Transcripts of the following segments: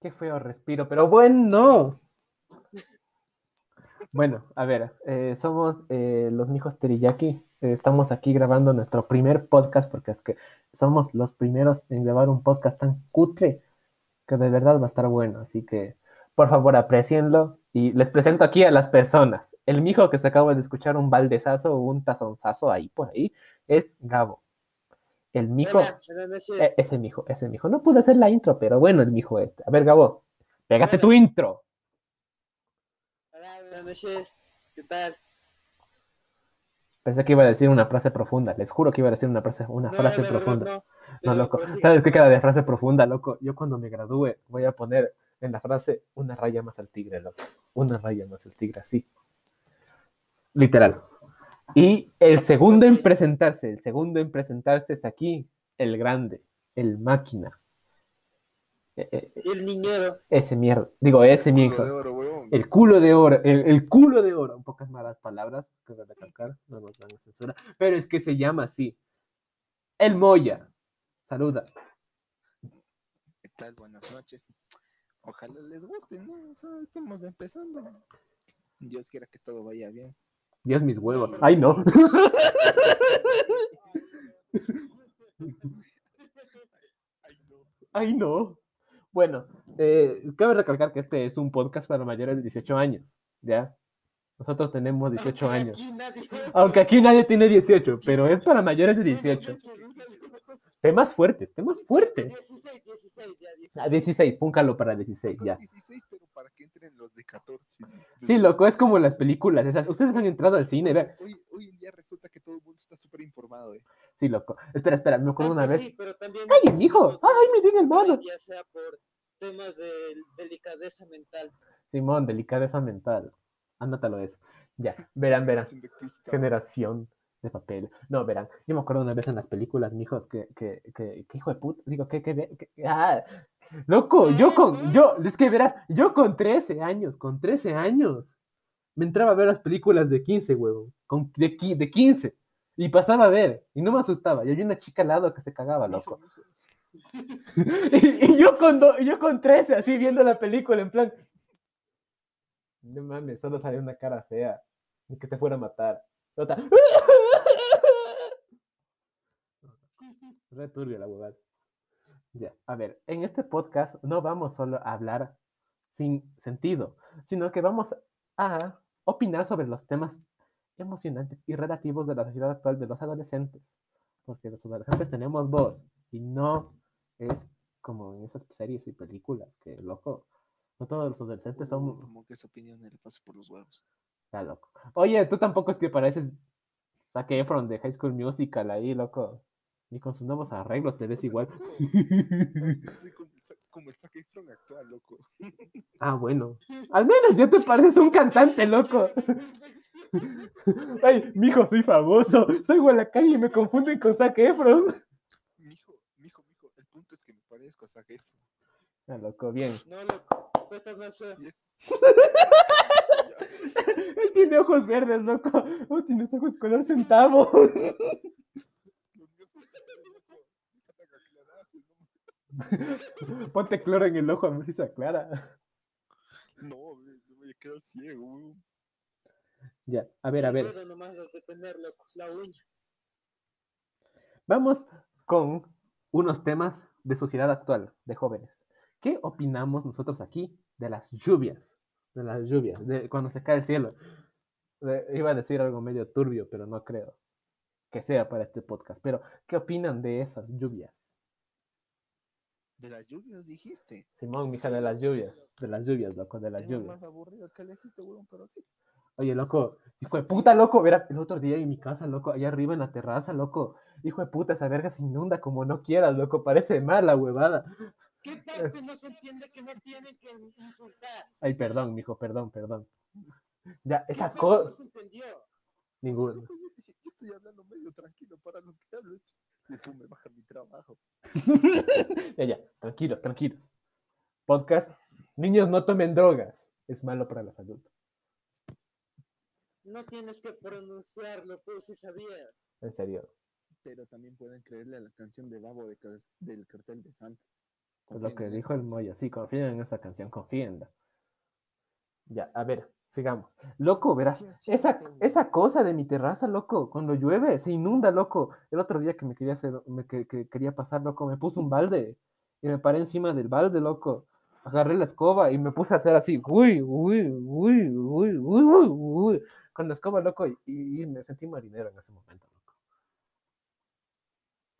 Qué feo respiro, pero bueno. Bueno, a ver, eh, somos eh, los mijos Teriyaki. Estamos aquí grabando nuestro primer podcast porque es que somos los primeros en grabar un podcast tan cutre que de verdad va a estar bueno. Así que, por favor, aprecienlo. Y les presento aquí a las personas. El mijo que se acaba de escuchar un baldezazo o un tazonzazo ahí por ahí es Gabo. El mijo, eh, ese mijo, ese mijo. No pude hacer la intro, pero bueno, el mijo este. A ver, Gabo, pégate tu intro. Hola, buenas noches. ¿Qué tal? Pensé que iba a decir una frase profunda. Les juro que iba a decir una frase, una No, frase profunda. no. Loco. ¿Sabes qué queda de frase profunda, loco? Yo cuando me gradúe voy a poner en la frase una raya más al tigre, loco. Una raya más al tigre, así. Literal. Y el segundo en presentarse, el segundo en presentarse es aquí, el grande, el máquina. Eh, eh, el niñero. Ese mierda, digo, ese mi Culo hijo. de oro, huevón. El culo de oro, el, el culo de oro. En pocas malas palabras, que voy a recalcar, no nos van a censura. Pero es que se llama así. El Moya. Saluda. ¿Qué tal? Buenas noches. Ojalá les guste, ¿no? O sea, estamos empezando. Dios quiera que todo vaya bien. Dios mis huevos. Ay, no. Ay, no. Bueno, eh, cabe recalcar que este es un podcast para mayores de 18 años. ¿Ya? Nosotros tenemos 18 Aunque años. aquí nadie es- Aunque aquí nadie tiene 18, pero es para mayores de 18. 16, Temas fuertes, temas fuertes. 16, 16, ya, 16. Ah, 16, púncalo para 16, Son ya. 16, pero para que entren los de 14. Sí, loco, es como las películas esas. Ustedes han entrado al cine, vean. Hoy, hoy en día resulta que todo el mundo está súper informado, ¿eh? Sí, loco. Espera, espera, me acuerdo Ah, una pues vez. Sí, pero también tipos de- ¡Ay, me el mono! Ya sea por temas de delicadeza mental. Simón, delicadeza mental. Anótalo eso. Ya, verán, verán. Generación de papel. No, verán. Yo me acuerdo una vez en las películas, mijos, que, que, que, que hijo de puta. Digo, que, que, que- ah, loco, yo con, yo, es que verás, yo con 13 años, con 13 años, me entraba a ver las películas de 15, huevo. Con, de, de 15. Y pasaba a ver, y no me asustaba. Y había una chica al lado que se cagaba, loco. Y, y yo, con do- yo con 13, así viendo la película, en plan. No mames, solo salió una cara fea. Ni que te fuera a matar. Otra, Re turbio la huevada. Ya, a ver, en este podcast no vamos solo a hablar sin sentido, sino que vamos a opinar sobre los temas emocionantes y relativos de la sociedad actual de los adolescentes. Porque los adolescentes tenemos voz y no es como en esas series y películas que, loco, no todos los adolescentes son... Como que esa opinión le pasa por los huevos. Ya, loco. Oye, tú tampoco es que pareces Zac Efron de High School Musical ahí, loco. Ni con sus nuevos arreglos te ves igual. Como el Zac- Como el Zac Efron actual, loco. Ah, bueno. Al menos ya te pareces un cantante, loco. Ay, mijo, soy famoso. La calle y me confunden con Zac Efron. Mijo, mijo, mijo. El punto es que me parezco a Zac Efron. Ah, loco, bien. No, loco. Tú estás más. Él tiene ojos verdes, loco. Oh, tienes ojos color centavo. Los míos son loco. Déjate aclararse, ¿no? Ponte cloro en el ojo a ver si se aclara. No, me, voy a quedar ciego, weón. Ya, a ver, a ver. dedo nomás has de tener, loco. La uña. Vamos con unos temas de sociedad actual, de jóvenes. ¿Qué opinamos nosotros aquí de las lluvias? De las lluvias, de cuando se cae el cielo. De- iba a decir algo medio turbio, pero no creo que sea para este podcast. Pero, ¿qué opinan de esas lluvias? De las lluvias dijiste. Simón, mija, de las lluvias. De las lluvias, loco, de las Es lo lluvias. más aburrido que elegiste, weón, pero sí. Oye, loco, hijo de puta, loco, verá, el otro día en mi casa, loco, allá arriba en la terraza, loco, hijo de puta, esa verga se inunda como no quieras, loco, parece mala huevada. ¿Qué parte no se entiende que no tienen que insultar? Ay, perdón, mijo, perdón, perdón. Ya, ¿Qué esa cosa, no se entendió? ninguno. Yo estoy hablando medio tranquilo para lo que hablo. Tú me bajas mi trabajo. Ya, ya, tranquilos, tranquilos. Podcast, niños no tomen drogas, es malo para la salud. No tienes que pronunciarlo, tú si sabías. En serio. Pero también pueden creerle a la canción de Babo de Car- del cartel de Santa. Es lo que dijo el Moya. Sí, confíen en esa canción, confíenla. Ya, a ver, sigamos. Loco, verás, esa, esa cosa de mi terraza, loco, cuando llueve, se inunda, loco. El otro día que me quería hacer, me, que, que quería pasar, loco, me puse un balde y me paré encima del balde, loco. Agarré la escoba y me puse a hacer así, uy, uy, uy, uy, uy, uy, uy, con la escoba, loco, y, y me sentí marinero en ese momento.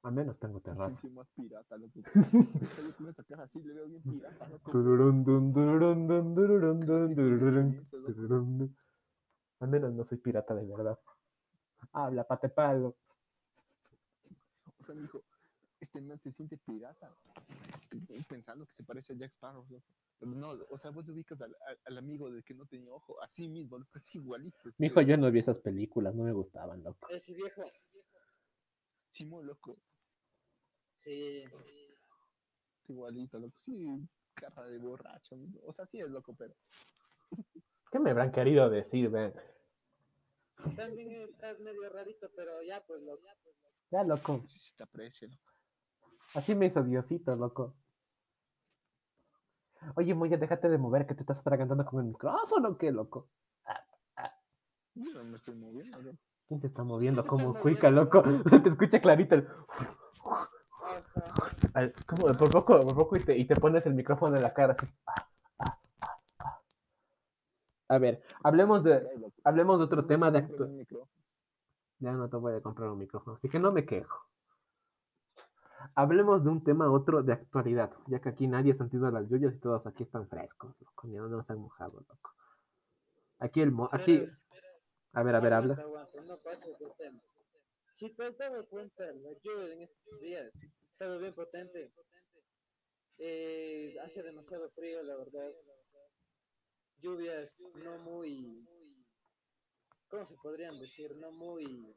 Al menos tengo Te terraza. más pirata, loco. Así le veo bien pirata, loco. Dun. Al menos no soy pirata de verdad. Habla, pate palo. O sea, me dijo, este man se siente pirata. Pensando que se parece a Jack Sparrow, loco. Pero No, o sea, vos te ubicas al, al- amigo del que no tenía ojo, así mismo, loco, es igualito. sí, Mijo, yo no vi esas películas, no me gustaban, loco. Ese viejo. Simón, loco, Sí. igualito, loco. Sí, cara de borracho. O sea, sí es loco, pero ¿Qué me habrán querido decir, ven? También estás medio rarito, pero ya pues lo. Ya, loco. sí se te aprecia, loco. Así me hizo Diosito, loco. Oye, Moya, déjate de mover, que te estás atragantando con el micrófono, ¿qué, loco? Yo no me estoy moviendo, loco. ¿Quién se está moviendo te como cuica, loco? te escucha clarito el... Al- como por poco, por poco y te, y te pones el micrófono en la cara así. A ver, hablemos de, hablemos de otro tema de Compré actu- un micrófono. Ya no te voy a comprar un micrófono, así que no me quejo. Hablemos de un tema otro de actualidad, ya que aquí nadie ha sentido las lluvias y todos aquí están frescos, loco, ni no se han mojado, loco. Aquí el mo aquí, a ver, a ver, habla. No del tema. Si te has dado cuenta, la lluvia en estos días ha estado bien potente. Eh, hace demasiado frío, la verdad. Lluvias no muy. ¿Cómo se podrían decir? No muy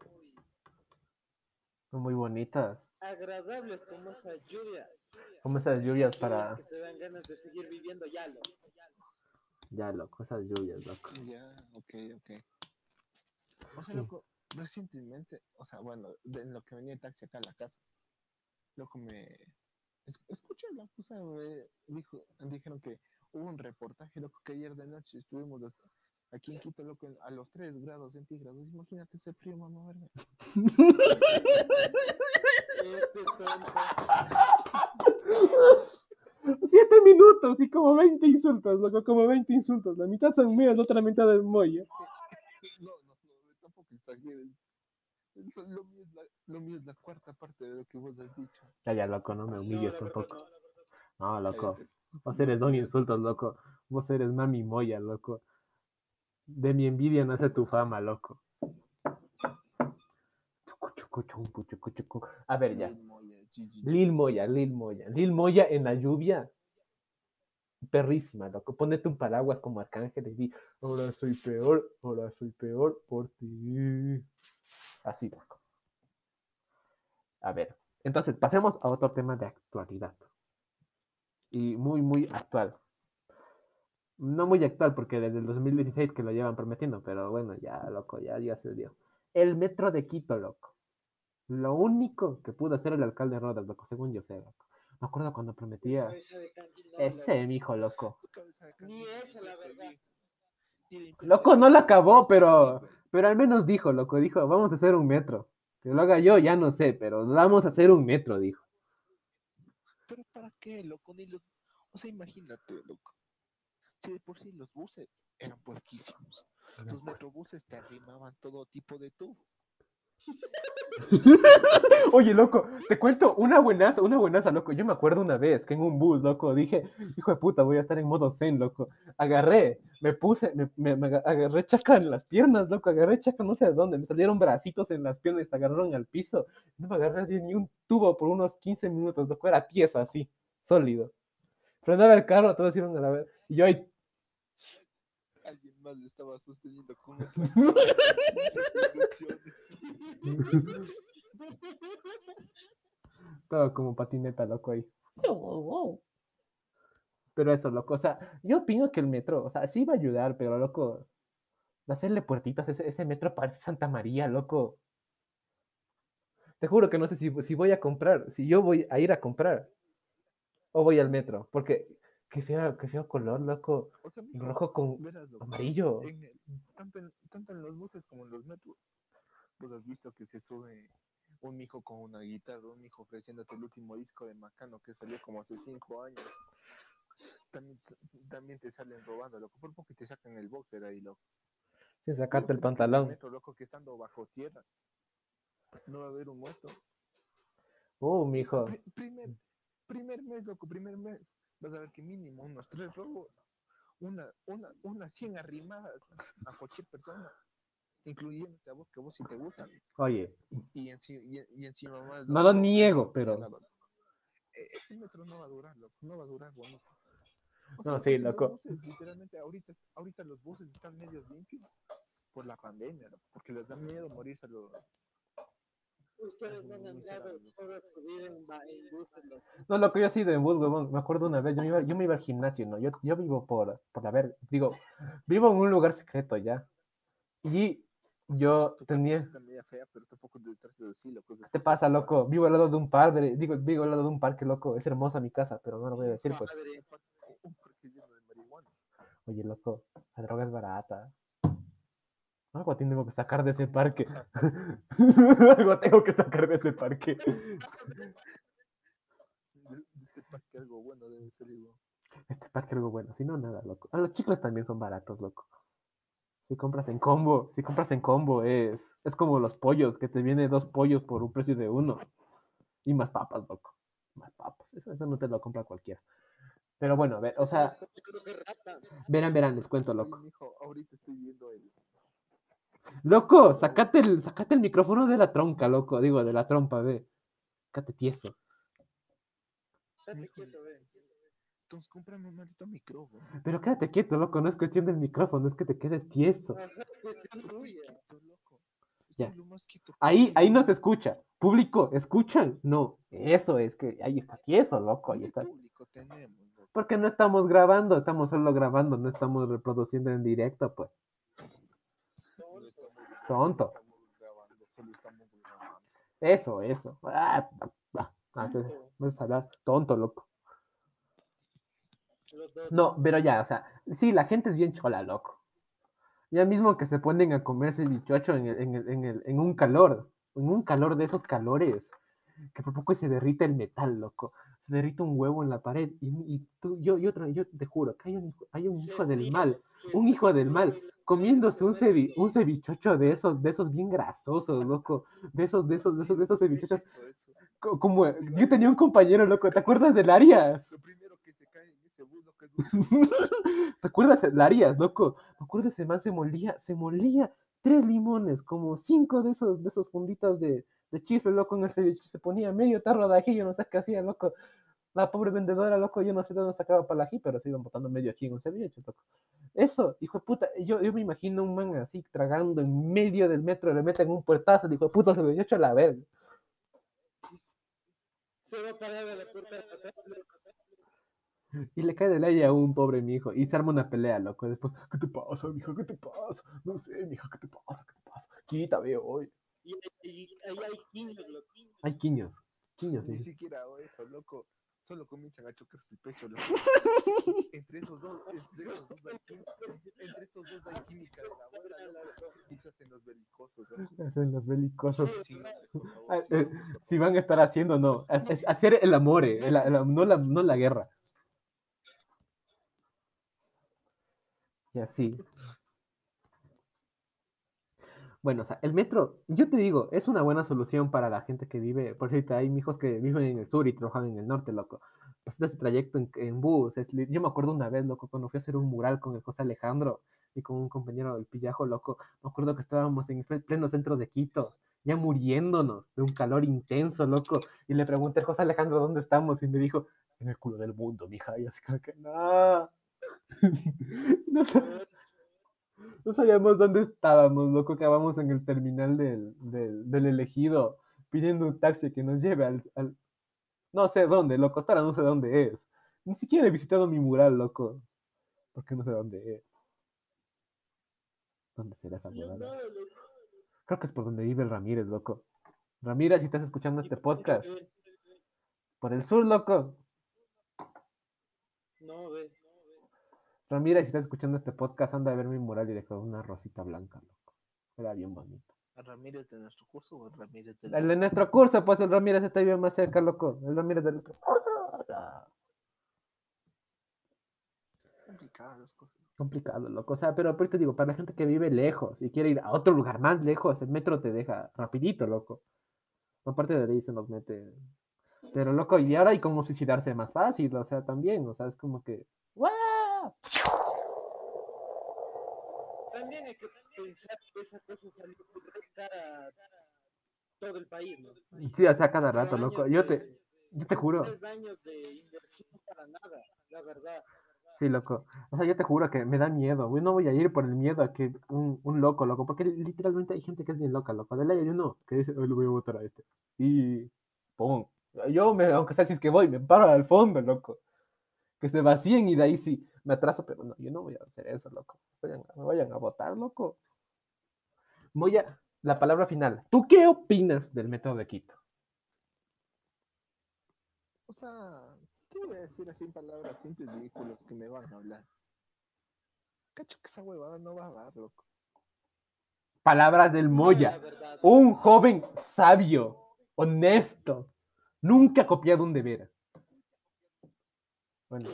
Son muy bonitas, agradables como esa lluvia. como esas lluvias para, que te dan ganas de seguir viviendo ya, lo. ya, loco, esas lluvias, loco. Ya, ok, ok. O sea, loco, recientemente, o sea, bueno, de en lo que venía el taxi acá a la casa, loco, me es- escuché la cosa, me dijo, dijeron que hubo un reportaje, loco, que ayer de noche estuvimos hasta- aquí en Quito, loco, a los 3 grados centígrados. Imagínate ese frío, mano, verga. Este tonto. Siete minutos y como 20 insultos, loco, como 20 insultos. La mitad son míos, la otra mitad es Moya. No, no, no. Lo, mío es la, lo mío es la cuarta parte de lo que vos has dicho. Ya, ya, loco, no me No, humilles verdad, tampoco. no. No, loco. Cállate. Vos eres don insultos, loco. Vos eres mami moya, loco. De mi envidia nace tu fama, loco. A ver, ya. Lil Moya, Lil Moya. Lil Moya en la lluvia. Perrísima, loco. Ponete un paraguas como arcángel y di, ahora soy peor, ahora soy peor por ti. Así, loco. A ver, entonces pasemos a otro tema de actualidad. Y muy, muy actual. No muy actual porque desde el 2016 que lo llevan prometiendo, pero bueno, ya, loco, ya, ya se dio. El metro de Quito, loco. Lo único que pudo hacer el alcalde Rodas, loco, según yo sé, loco. Me acuerdo cuando prometía no, ese, mijo, loco. Cabeza de Ni esa, la verdad. Loco, no la acabó, pero, pero al menos dijo, loco, dijo, vamos a hacer un metro. Que lo haga yo, ya no sé, pero vamos a hacer un metro, dijo. Pero ¿para qué, loco? Ni los... O sea, imagínate, loco. Si de por sí los buses eran puerquísimos. Los metrobuses te arrimaban todo tipo de tubo. Oye, loco, te cuento una buenaza, una buenaza, loco. Yo me acuerdo una vez que en un bus, loco, dije, hijo de puta, voy a estar en modo zen, loco. Agarré, me puse, me, me- me aga- agarré chaca en las piernas, loco, agarré chaca no sé de dónde, me salieron bracitos en las piernas se agarraron al piso. No me agarré ni un tubo por unos 15 minutos, loco, era tieso así, sólido. Frenaba el carro, todos iban a la vez. Y yo ahí, más le estaba sosteniendo con otra todo como patineta, loco, ahí. Pero eso, loco, o sea, yo opino que el metro, o sea, sí va a ayudar, pero loco, hacerle puertitas, ese, ese metro parece Santa María, loco. Te juro que no sé si, si voy a comprar, si yo voy a ir a comprar, o voy al metro, porque qué feo, qué feo color, loco. O sea, Rojo con verás, loco, amarillo. en el- tanto, en, tanto en los buses como en los metros, vos has visto que se sube un mijo con una guitarra, un mijo ofreciéndote el último disco de Macano que salió como hace cinco años. También, también te salen robando, loco, por poco te sacan el boxer ahí, loco. Sin sacarte el pantalón. metro, loco, que estando bajo tierra, no va a haber un muerto. Uh, mijo. Pri- primer, primer mes, loco, primer mes, vas a ver que mínimo unos tres robos, una, una, unas 100 arrimadas a cualquier persona, incluyéndote a vos, que vos sí te gustan. Oye, Y, enci- y, y encima más. No lo niego, pero-. Eh, Este metro no va a durar, loco, no va a durar, bonito. O No, loco, sí, loco. buses, literalmente, ahorita, ahorita los buses están medio limpios por la pandemia, loco, porque les da miedo morirse a los. Ustedes no han andado Miserable. toda su vida en, ba- en buses, loco. no, lo que yo he sido en bus, huevón. Me acuerdo una vez, yo me iba, yo me iba al gimnasio, ¿no? Yo, yo vivo por, por la ver, digo, vivo en un lugar secreto ya. Y o sea, yo tenía. sí Está media fea, pero tampoco detrás de loco. ¿Qué te pasa, loco? Vivo al lado de un padre, digo, vivo al lado de un parque, loco. Es hermosa mi casa, pero no lo voy a decir, pues. Oye, loco, la droga es barata. Algo tengo que sacar de ese parque. Algo tengo que sacar de ese parque. De, de este parque algo bueno debe ser igual. Este parque algo bueno, si no, nada, loco. Ah, los chicles también son baratos, loco. Si compras en combo, si compras en combo es, es como los pollos, que te viene dos pollos por un precio de uno. Y más papas, loco. Más papas. Eso, eso no te lo compra cualquiera. Pero bueno, a ver, o sea, verán, verán, les cuento, loco. ahorita estoy viendo el. Loco, sacate el, sacate el micrófono de la tronca, loco. Digo, de la trompa, ve. Sácate tieso. Quieto, ve. Entonces, cómprame un maldito micrófono. Pero quédate quieto, loco. No es cuestión del micrófono, es que te quedes tieso. Es cuestión tuya. Ya. Ahí, ahí no se escucha. Público, ¿escuchan? No. Eso es que ahí está tieso, loco. Ahí ¿Qué está. público tenemos, loco? Porque no estamos grabando, estamos solo grabando, no estamos reproduciendo en directo, pues. Tonto. Eso, eso. Ah, ah, ah, vas a hablar tonto, loco. No, pero ya, o sea, sí, la gente es bien chola, loco. Ya mismo que se ponen a comerse el bichocho en, el- en, el- en, el- en un calor, en un calor de esos calores, que por poco se derrite el metal, loco. Se derrite un huevo en la pared. Y, y tú, yo, yo, yo te juro que hay un hijo, hay un hijo del mal, un hijo del mal, comiéndose un, cevi- un cevichocho de esos, de esos bien grasosos, loco. De esos, de esos, de esos, de esos cevichochos. Como, yo tenía un compañero, loco, ¿te acuerdas del Arias? Lo primero que se cae en ese bus, loco, es un ¿Te acuerdas del Arias, loco? Me acuerdo ese man se molía, se molía tres limones, como cinco de esos, de esos funditas de, de chifle, loco, en el ceviche. Se ponía medio tarro de ají, yo no sé qué hacía, loco. La pobre vendedora, loco, yo no sé de dónde sacaba para el ají, pero se iban botando medio ají en un ceviche, loco. Eso, hijo de puta, yo, yo me imagino un man así tragando en medio del metro, le meten un puertazo, dijo de puta, se me hecho a la verga. Se va a parar a la puerta de. Y le cae del aire a un pobre mi hijo y se arma una pelea, loco. Después, ¿qué te pasa, mijo? ¿Qué te pasa? No sé, mija, ¿qué te pasa? ¿Qué te pasa? Quítame hoy. Y ahí ahí hay quiños, loco. Hay quiños, quiños, Ni sí. siquiera hago eso, loco. Solo comienzan a chocarse el pecho, loco. entre esos dos, entre esos dos hay química, entre esos dos hay química de la buena, loco. Y se hacen los belicosos, loco. Hacen los belicosos. Sí, favor, Ah, eh, Si van a estar haciendo, no. Es, es hacer el amor, eh, el- el- no, la, no la guerra. Y así. Bueno, o sea, el metro, yo te digo, es una buena solución para la gente que vive, por cierto, hay hijos que viven en el sur y trabajan en el norte, loco. Pues ese trayecto en, en bus, es yo me acuerdo una vez, loco, cuando fui a hacer un mural con el José Alejandro y con un compañero del Pillajo, loco, me acuerdo que estábamos en el pleno centro de Quito, ya muriéndonos de un calor intenso, loco, y le pregunté al José Alejandro dónde estamos y me dijo, en el culo del mundo, mija, y así como que, no. no, sab- no sabíamos dónde estábamos, loco, acabamos en el terminal del, del, del elegido pidiendo un taxi que nos lleve al, al- No sé dónde, loco, hasta ahora no sé dónde es. Ni siquiera he visitado mi mural, loco. Porque no sé dónde es. ¿Dónde será esa no, loco. Creo que es por donde vive el Ramírez, loco. Ramírez, si estás escuchando este podcast, por el sur, loco. No, ve. Ramírez, si estás escuchando este podcast, anda a ver mi mural y dejó una rosita blanca, loco. Era bien bonito. ¿A Ramírez de nuestro curso o a Ramírez de El de nuestro curso, pues el Ramírez está bien más cerca, loco. El Ramírez del otro. complicadas las cosas? Complicado, loco. O sea, pero por te digo, para la gente que vive lejos y quiere ir a otro lugar más lejos, el metro te deja rapidito, loco. Aparte de ahí se nos mete. Pero, loco, y ahora hay como suicidarse más fácil, o sea, también, o sea, es como que. También hay que pensar que esas cosas de cara a todo el país, ¿no? Sí, o sea, cada rato, loco. Yo te, yo te juro. Tres años de inversión para nada, la verdad. Sí, loco. O sea, yo te juro que me da miedo. Yo no voy a ir por el miedo a que un, un loco, loco. Porque literalmente hay gente que es bien loca, loco. De ley hay uno que dice, hoy le voy a votar a este. Y ¡pum! Yo, me, aunque sea si es que voy, me paro al fondo, loco. Que se vacíen y de ahí sí me atraso, pero no, yo no voy a hacer eso, loco. Vayan, me vayan a votar, loco. Voy a. La palabra final. ¿Tú qué opinas del método de Quito? O sea, te voy a decir así en palabras simples y ridículas que me van a hablar. Cacho que esa huevada no va a dar, loco. Palabras del Moya. Un joven sabio, honesto, nunca copiado un deber. Bueno.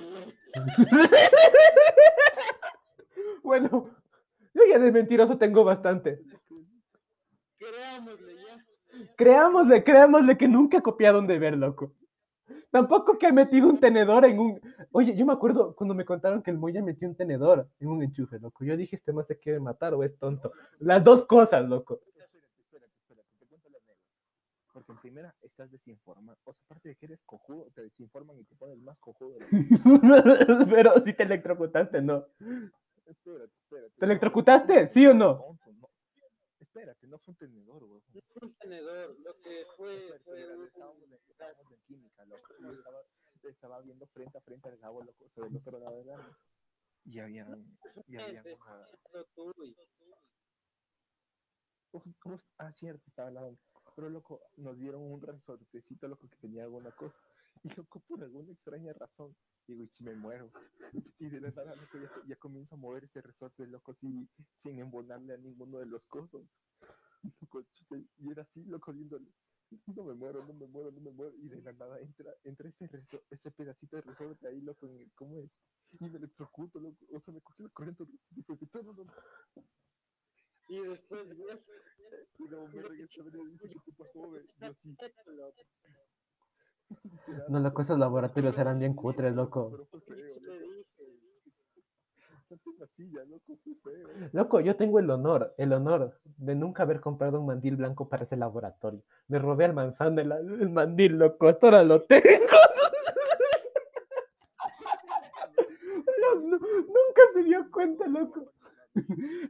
bueno, yo ya de mentiroso tengo bastante. Creámosle ya. Creámosle, creámosle que nunca ha copiado un deber, loco. Tampoco que ha metido un tenedor en un. Oye, yo me acuerdo cuando me contaron que el Moya metió un tenedor en un enchufe, loco. Yo dije, este más se quiere matar o es tonto. Las dos cosas, loco. Espérate, espérate, espérate, te cuento la anécdota. Porque en primera estás desinformado. O sea, aparte de que eres cojudo, te desinforman y te pones más cojudo. Pero si te electrocutaste, ¿no? Espérate, espérate. ¿Te electrocutaste? ¿Sí o no? Espérate, no fue un tenedor, güey. No fue un tenedor, lo que fue estábamos, en, química, loco. Yo estaba, viendo frente a frente al cabo, loco, o sea, del otro lado de la mesa. Y había, y había una, ah, cierto, estaba hablando. Pero, loco, nos dieron un resortecito, loco, que tenía alguna cosa. Y, loco, por alguna extraña razón, digo, ¿y si me muero? Y de la nada, loco, ya, ya comienzo a mover ese resorte, loco, sin, sin embonarle a ninguno de los cosos. Loco, y era así, loco, viéndole. No me muero, no me muero, no me muero. Y de la nada entra, entra ese, reso- ese pedacito de resorte ahí, loco, en el, ¿cómo es? Y me electrocuto, loco. O sea, me cogió la corriente. Y todo, Y después de eso, Y luego me No, loco, esos laboratorios eran bien cutres, loco. Loco. yo tengo el honor, el honor de nunca haber comprado un mandil blanco para ese laboratorio. Me robé al manzano el, el mandil, loco, hasta ahora lo tengo. No, no, nunca se dio cuenta, loco.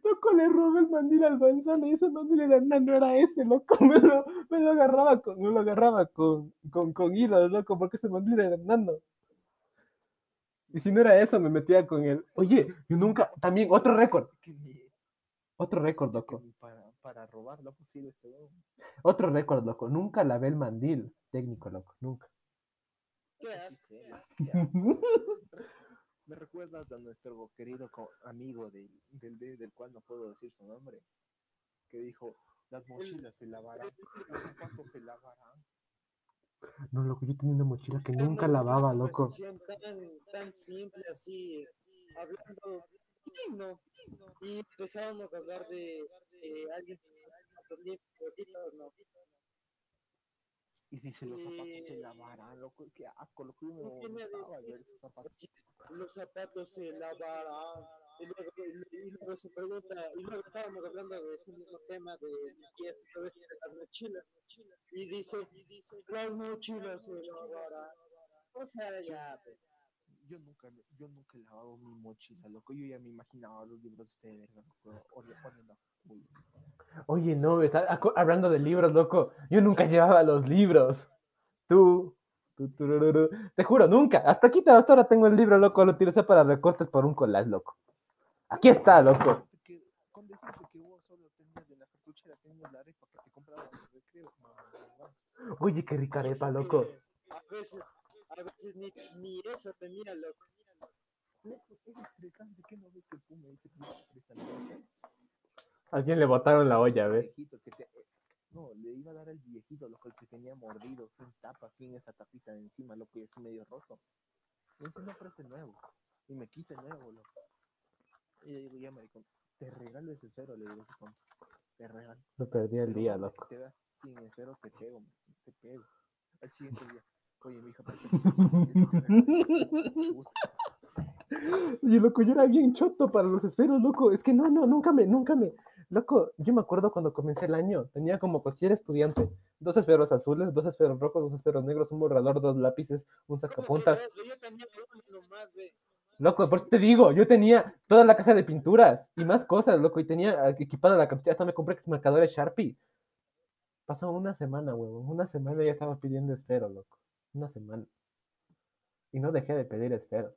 Loco, le robé el mandil al manzano y ese mandil era, no, no era ese, loco. Me lo, me lo agarraba con, me lo agarraba con, con, con hilos, loco, porque ese mandil era nano. Y si no era eso, me metía con él. Oye, yo nunca, también, otro récord, otro récord, loco. para, para robar, loco, este weón. Otro récord, loco. Nunca lavé el mandil técnico, loco. Nunca. Asco. sí qué asco. Me recuerdas a nuestro querido co- amigo del, del, D, del cual no puedo decir su nombre, que dijo, las mochilas se lavarán, los zapatos se lavarán. No, loco, yo tenía una mochila que nunca lavaba, loco. Tan, tan simple así, hablando digno. Y empezábamos a hablar de, de alguien que no. Y dice, los zapatos se Eh, lavarán, loco, qué asco, loco, yo me ¿por qué me vomitaba ver esos zapatos. Los zapatos se lavarán. Y luego, y luego se pregunta, y luego estábamos hablando de ese mismo tema de las mochilas. Y dice, las mochilas se lavarán. O sea, ya, pues. Yo nunca, yo nunca he lavado mi mochila, loco. Yo ya me imaginaba los libros de este verga, loco. oliendo. Oye, no, está hablando de libros, loco. Yo nunca llevaba los libros. Tú, tú, turururu. Te juro, nunca. Hasta aquí, hasta ahora tengo el libro, loco. Lo utilicé para recortes por un collage, loco. Aquí está, loco. Fíjate que- Con decirte que vos solo tenías de la cartuchera, tenías la arepa que te compraba en el recreo. No, no, no. Oye, qué rica arepa, loco. A veces, a veces ni, ni eso tenía, loco. Loco, es intrigante que no ves que el Puma dice que es intrigante. ¿A quién le botaron la olla, El ve? viejito que te- eh, No, le iba a dar al viejito, loco, el que tenía mordido, sin tapa, sin esa tapita de encima, loco, y así medio roto. Me dice, no, pero este nuevo. Y me quita el nuevo, loco. Y yo digo, ya, maricón, te regalo ese cero, le digo. Te regalo. Lo perdí el día, loco. Te da sin esfero, te pego, te pego. Al siguiente día, oye, mi hija, Y loco, yo era bien choto para los esferos, loco. Es que no, no, nunca me, nunca me. Loco, yo me acuerdo cuando comencé el año, tenía como cualquier estudiante, dos esferos azules, dos esferos rojos, dos esferos negros, un borrador, dos lápices, un ¿Cómo que sacapuntas. dos, güey? Yo tenía uno nomás, ve. Loco, por eso te digo, yo tenía toda la caja de pinturas y más cosas, loco, y tenía equipada la cartuchera, hasta me compré marcadores Sharpie. Pasó una semana, huevón, una semana ya estaba pidiendo esfero, loco. Una semana. Y no dejé de pedir esfero.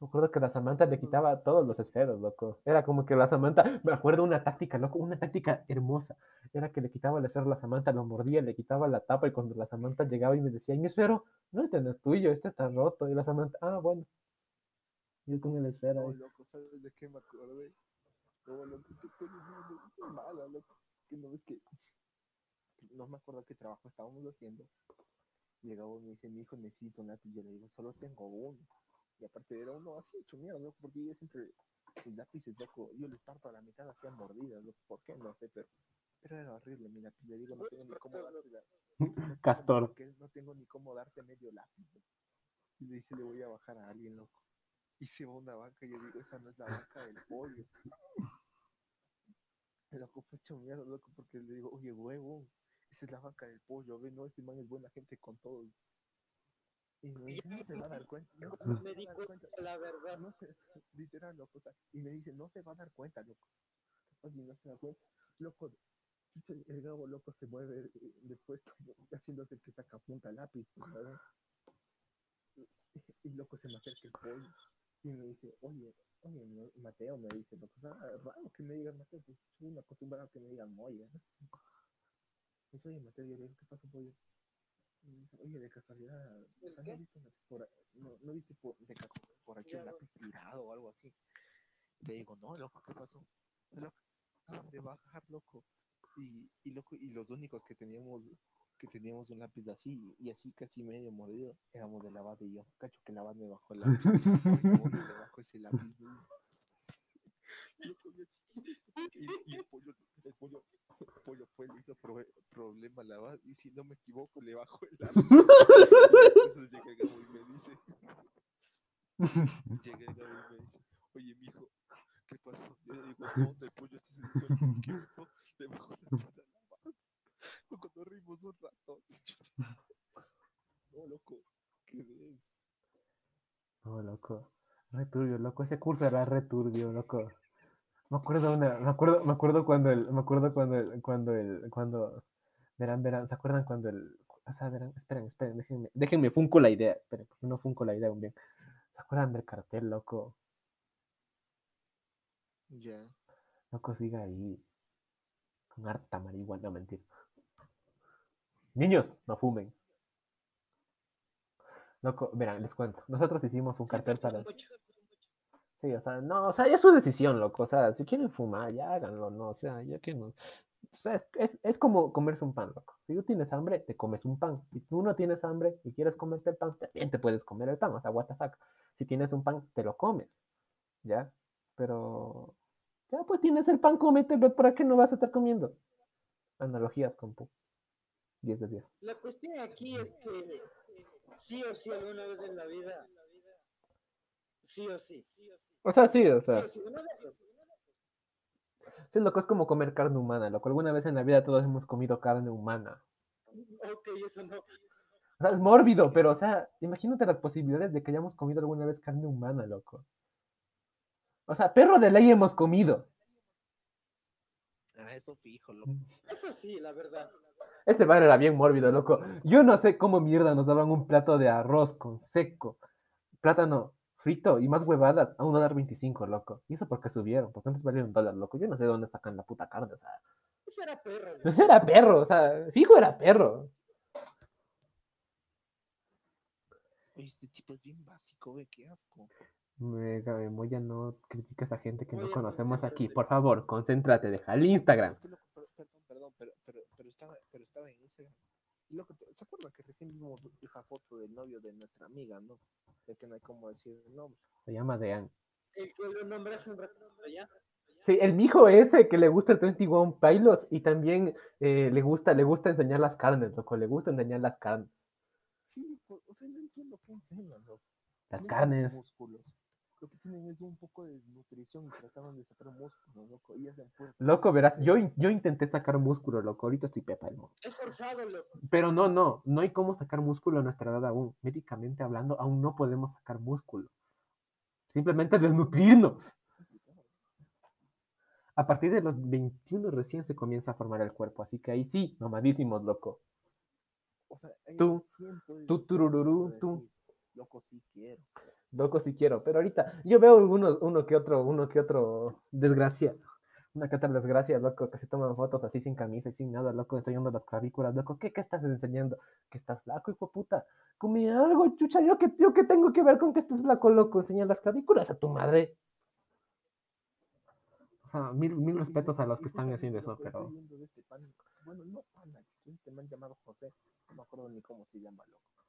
Me acuerdo que la Samantha le quitaba todos los esferos, loco. Era como que la Samantha, me acuerdo una táctica, loco, una táctica hermosa. Era que le quitaba el esfero a la Samantha, lo mordía, le quitaba la tapa y cuando la Samantha llegaba y me decía, "¿Y mi esfero, no, este no es tuyo, este está roto. Y la Samantha, ah, bueno. Yo con el esfero. No, loco, ¿sabes de qué me acordé? No, loco, que estoy mala, loco. Que no ves que. No me acuerdo qué trabajo estábamos haciendo. Llegaba y me dice, mi hijo necesita un lápiz. Yo le digo, solo tengo uno. Y aparte era uno así hecho mierda, loco, porque yo siempre. Los lápices, loco, yo les parto a la mitad, hacían mordidas, loco. ¿Por qué? No sé, pero. Pero era horrible, mi lápiz. Le digo, no tengo ni cómo darte la- no tengo Castor. No tengo ni cómo darte medio lápiz. loco. Y le dice, le voy a bajar a alguien, loco y se va una vaca, yo digo, esa no es la vaca del pollo. El loco fue hecho mierda, loco, porque le digo, oye, huevo, esa es la vaca del pollo, ve, no, este man es buena gente con todos. Y me dice, no se va a dar cuenta, no Me di cuenta la verdad. no se, literal, loco, o sea, y me dice, no se va a dar cuenta, loco. Capaz si no se da cuenta, loco, el gabo loco se mueve después haciéndose que saca punta lápiz, ¿verdad? Y loco se me acerca el pollo y me dice, oye, oye, no- Mateo me dice, loco, o sea, raro que me digan Mateo, pues una acostumbrado a que me digan Moya, ¿no? Dice, oye, Mateo, yo le digo, ¿qué pasó, pollo? Dice, Oye, de casualidad, ¿El ¿no viste, por, no, no viste por, de casualidad por aquí un lápiz tirado o algo así? Le digo, no, loco, ¿qué pasó? Loco, acaban de bajar, loco. Y, y loco, y los únicos que teníamos que teníamos un lápiz así y así casi medio mordido éramos de Lavad y yo. Cacho que Lavad me bajó el lápiz. Y le bajo ese lápiz. Y, y el pollo, el pollo, el pollo fue, le hizo pro- problema a Lavad y si no me equivoco le bajó el lápiz. Entonces llega Gabo y me dice, llega el Gabo y me dice, oye mijo, ¿qué pasó? Yo le digo, no, el pollo se dio ¿qué pasó? Le bajó la pizza a la Loco, nos rimos un rato. No, loco, ¿qué ves? No, loco. Re turbio, loco. Ese curso era re turbio, loco. Me acuerdo una, me acuerdo, me acuerdo cuando el, me acuerdo cuando el, cuando el, cuando, verán, verán, ¿se acuerdan cuando el, o sea, verán, esperen, esperen, déjenme, déjenme funco la idea, esperen, porque no funco la idea aún bien. ¿Se acuerdan del cartel, loco? Ya. Loco, siga ahí. Con harta marihuana, no mentir. Niños, no fumen. Loco, verán, les cuento. Nosotros hicimos un Sí, cartel para. Sí, o sea, no, o sea, es su decisión, loco. O sea, si quieren fumar, ya háganlo, no, o sea, ya que no. O sea, es, es, es como comerse un pan, loco. Si tú tienes hambre, te comes un pan. Si tú no tienes hambre y quieres comerte el pan, también te puedes comer el pan. O sea, what the fuck. Si tienes un pan, te lo comes. ¿Ya? Pero. Ya, pues tienes el pan, cómetelo. ¿Para qué no vas a estar comiendo? Analogías, compu. 10 de 10. La cuestión aquí es que sí o sí alguna vez en la vida, sí o sí, sí O sea, sí, o sea. o sí, Sí, loco, es como comer carne humana, loco. Alguna vez en la vida todos hemos comido carne humana. ok, eso no, O sea, es mórbido, pero, o sea, imagínate las posibilidades de que hayamos comido alguna vez carne humana, loco. O sea, perro de ley hemos comido. Ah, eso fijo, loco. eso sí, la verdad. Ese bar era bien mórbido, loco. Yo no sé cómo mierda nos daban un plato de arroz con seco, plátano frito y más huevadas a un dólar 25, loco. ¿Y eso por qué subieron? Porque antes valía un dólar, loco. Yo no sé de dónde sacan la puta carne, o sea. Eso era perro. ¿no? Ese era perro, o sea, fijo era perro. Este tipo es bien básico, ve, qué asco. Mega, eh, Moya, no criticas a gente que no conocemos aquí. Por favor, concéntrate, deja el Instagram. Es que, perdón, perdón, pero, pero, pero, estaba, pero estaba en Instagram. Y loco, ¿te- ¿se acuerdan que recién vimos esa foto del novio de nuestra amiga, no? De que no hay como decir el nombre. Se llama Dean. El que lo nombraste un ya. Sí, el mijo ese que le gusta el 21 Pilots y también eh, le gusta, le gusta enseñar las carnes, loco, le gusta enseñar las carnes. Sí, pues, o sea, no entiendo qué enseñan, loco. Las No carnes. músculos. Lo que tienen es un poco de desnutrición y trataban de sacar músculos, loco. Y hacen fuerza. Loco, verás, yo, yo intenté sacar músculo, loco, ahorita estoy pepa. Es forzado, loco. Pero no, no, no hay cómo sacar músculo a nuestra edad aún. Médicamente hablando, aún no podemos sacar músculo. Simplemente desnutrirnos. A partir de los 21 recién se comienza a formar el cuerpo, así que ahí sí, mamadísimos, loco. O sea, Tú, tú, turururú, tú. Loco, sí quiero. Loco si quiero, pero ahorita yo veo algunos, uno que otro, uno que otro desgracia, una que otra desgracia, loco, que se toman fotos así sin camisa y sin nada, loco, enseñando las clavículas, loco, ¿qué, qué estás enseñando? Que estás flaco, hijo de puta, come algo, chucha, yo que, yo que tengo que ver con que estés flaco, loco, enseñar las clavículas a tu madre. O sea, mil, mil respetos a los que están haciendo eso, pero este bueno, no pana, este man llamado José, no me acuerdo ni cómo se llama, loco.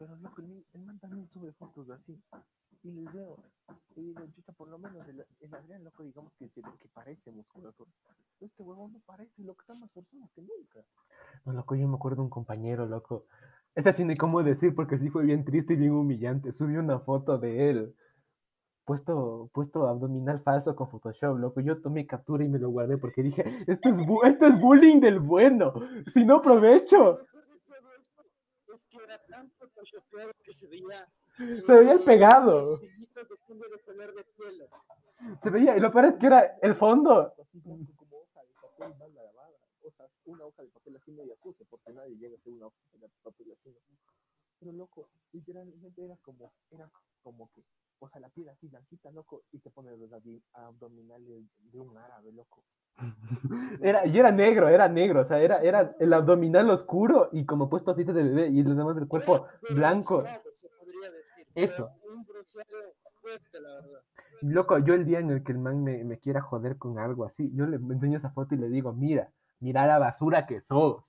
Pero loco, el, el man también sube fotos así. Y les veo, y digo, chucha, por lo menos el, el Adrián, loco, digamos que, que parece musculatura. Este huevón no parece, lo que está más forzado que nunca. No, loco, yo me acuerdo de un compañero, loco. Ese sí ni cómo decir, porque sí fue bien triste y bien humillante. Subí una foto de él, puesto, puesto abdominal falso con Photoshop, loco. Yo tomé captura y me lo guardé porque dije, esto es, esto es bullying del bueno. Si no aprovecho, Lo mejor de todo esto Es que era tan photoshopeado que se veía. Se veía el pegado. brillitos de cambio de color de piel. se veía, y lo peor es que era el fondo. Como hoja de papel mal lavada. O sea, una hoja de papel así media puse, porque nadie llega a hacer una hoja de papel así. Pero loco, literalmente era como, era como que, o sea, la piel así blanquita, loco, y te pone los abdominales de un árabe, loco. Era, y era negro, era negro, o sea, era, era el abdominal oscuro y como puesto aceite de bebé y los demás del cuerpo blanco. bronceado, se podría decir. Eso. Un fuerte, la verdad. Loco, yo el día en el que el man me, me quiera joder con algo así, yo le enseño esa foto y le digo, mira, mira la basura que sos.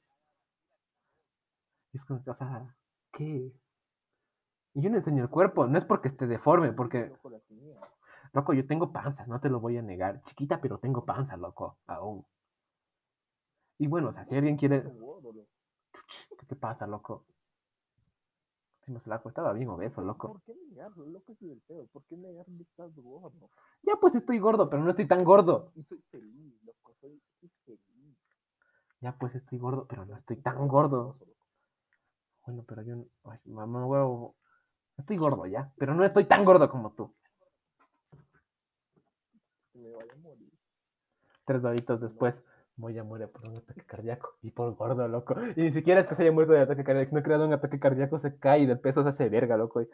Y es como, o sea, ¿qué? Y yo no enseño el cuerpo, no es porque esté deforme, porque, Loco, yo tengo panza, no te lo voy a negar. Chiquita, pero tengo panza, loco, aún. Y bueno, o sea, si alguien quiere... ¿Qué te pasa, loco? Sí, más flaco, estaba bien obeso, loco. ¿Por qué negarlo? Loco, es el peor. ¿Por qué negar que estás gordo? Ya pues estoy gordo, pero no estoy tan gordo. Y soy feliz, loco, soy, soy feliz. Ya pues estoy gordo, pero no estoy tan gordo. Bueno, pero yo, ay, mamá huevo, estoy gordo ya, pero no estoy tan gordo como tú. Me vaya a morir. Tres doritos después, Moya muere por un ataque cardíaco y por gordo, loco. Y ni siquiera es que se haya muerto de ataque cardíaco, sino que le da un ataque cardíaco, se cae y de peso se hace verga, loco. Y,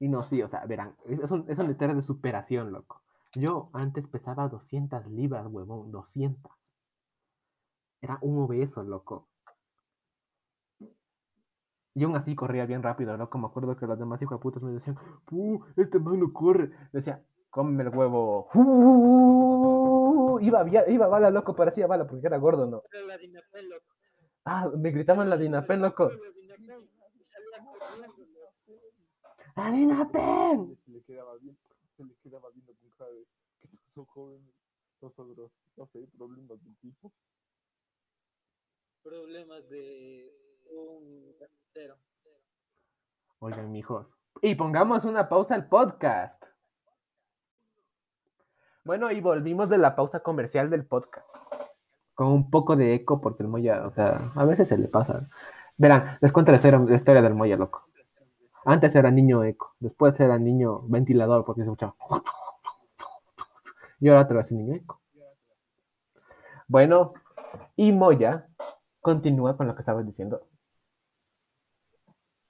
y no, sí, o sea, verán, es, es un, es una historia de superación, loco. Yo antes pesaba 200 libras, huevón, 200. Era un obeso, loco. Y aún así corría bien rápido, ¿no? Como me acuerdo que los demás hijos de putas me decían, ¡Puh! Este man no corre. Decía, cómeme el huevo. ¡Uh! Iba, iba bala, loco, parecía bala porque era gordo, ¿no? Era la Dinapel, loco. Ah, me gritaban la Dinapen, loco. La Dinapel, y salía corriendo, loco. ¡La Dinapen! Se le quedaba bien, se le quedaba viendo con cara de, ¿qué pasó, joven? Nosotros, no sé, problemas del tipo. Problemas de un. Oigan, mijos. Y pongamos una pausa al podcast. Bueno, y volvimos de la pausa comercial del podcast. Con un poco de eco, porque el Moya, o sea, a veces se le pasa. Verán, les cuento la historia, del Moya, loco. Antes era niño eco, después era niño ventilador, porque se escuchaba. Y ahora otra vez niño eco. Bueno, y Moya continúa con lo que estabas diciendo.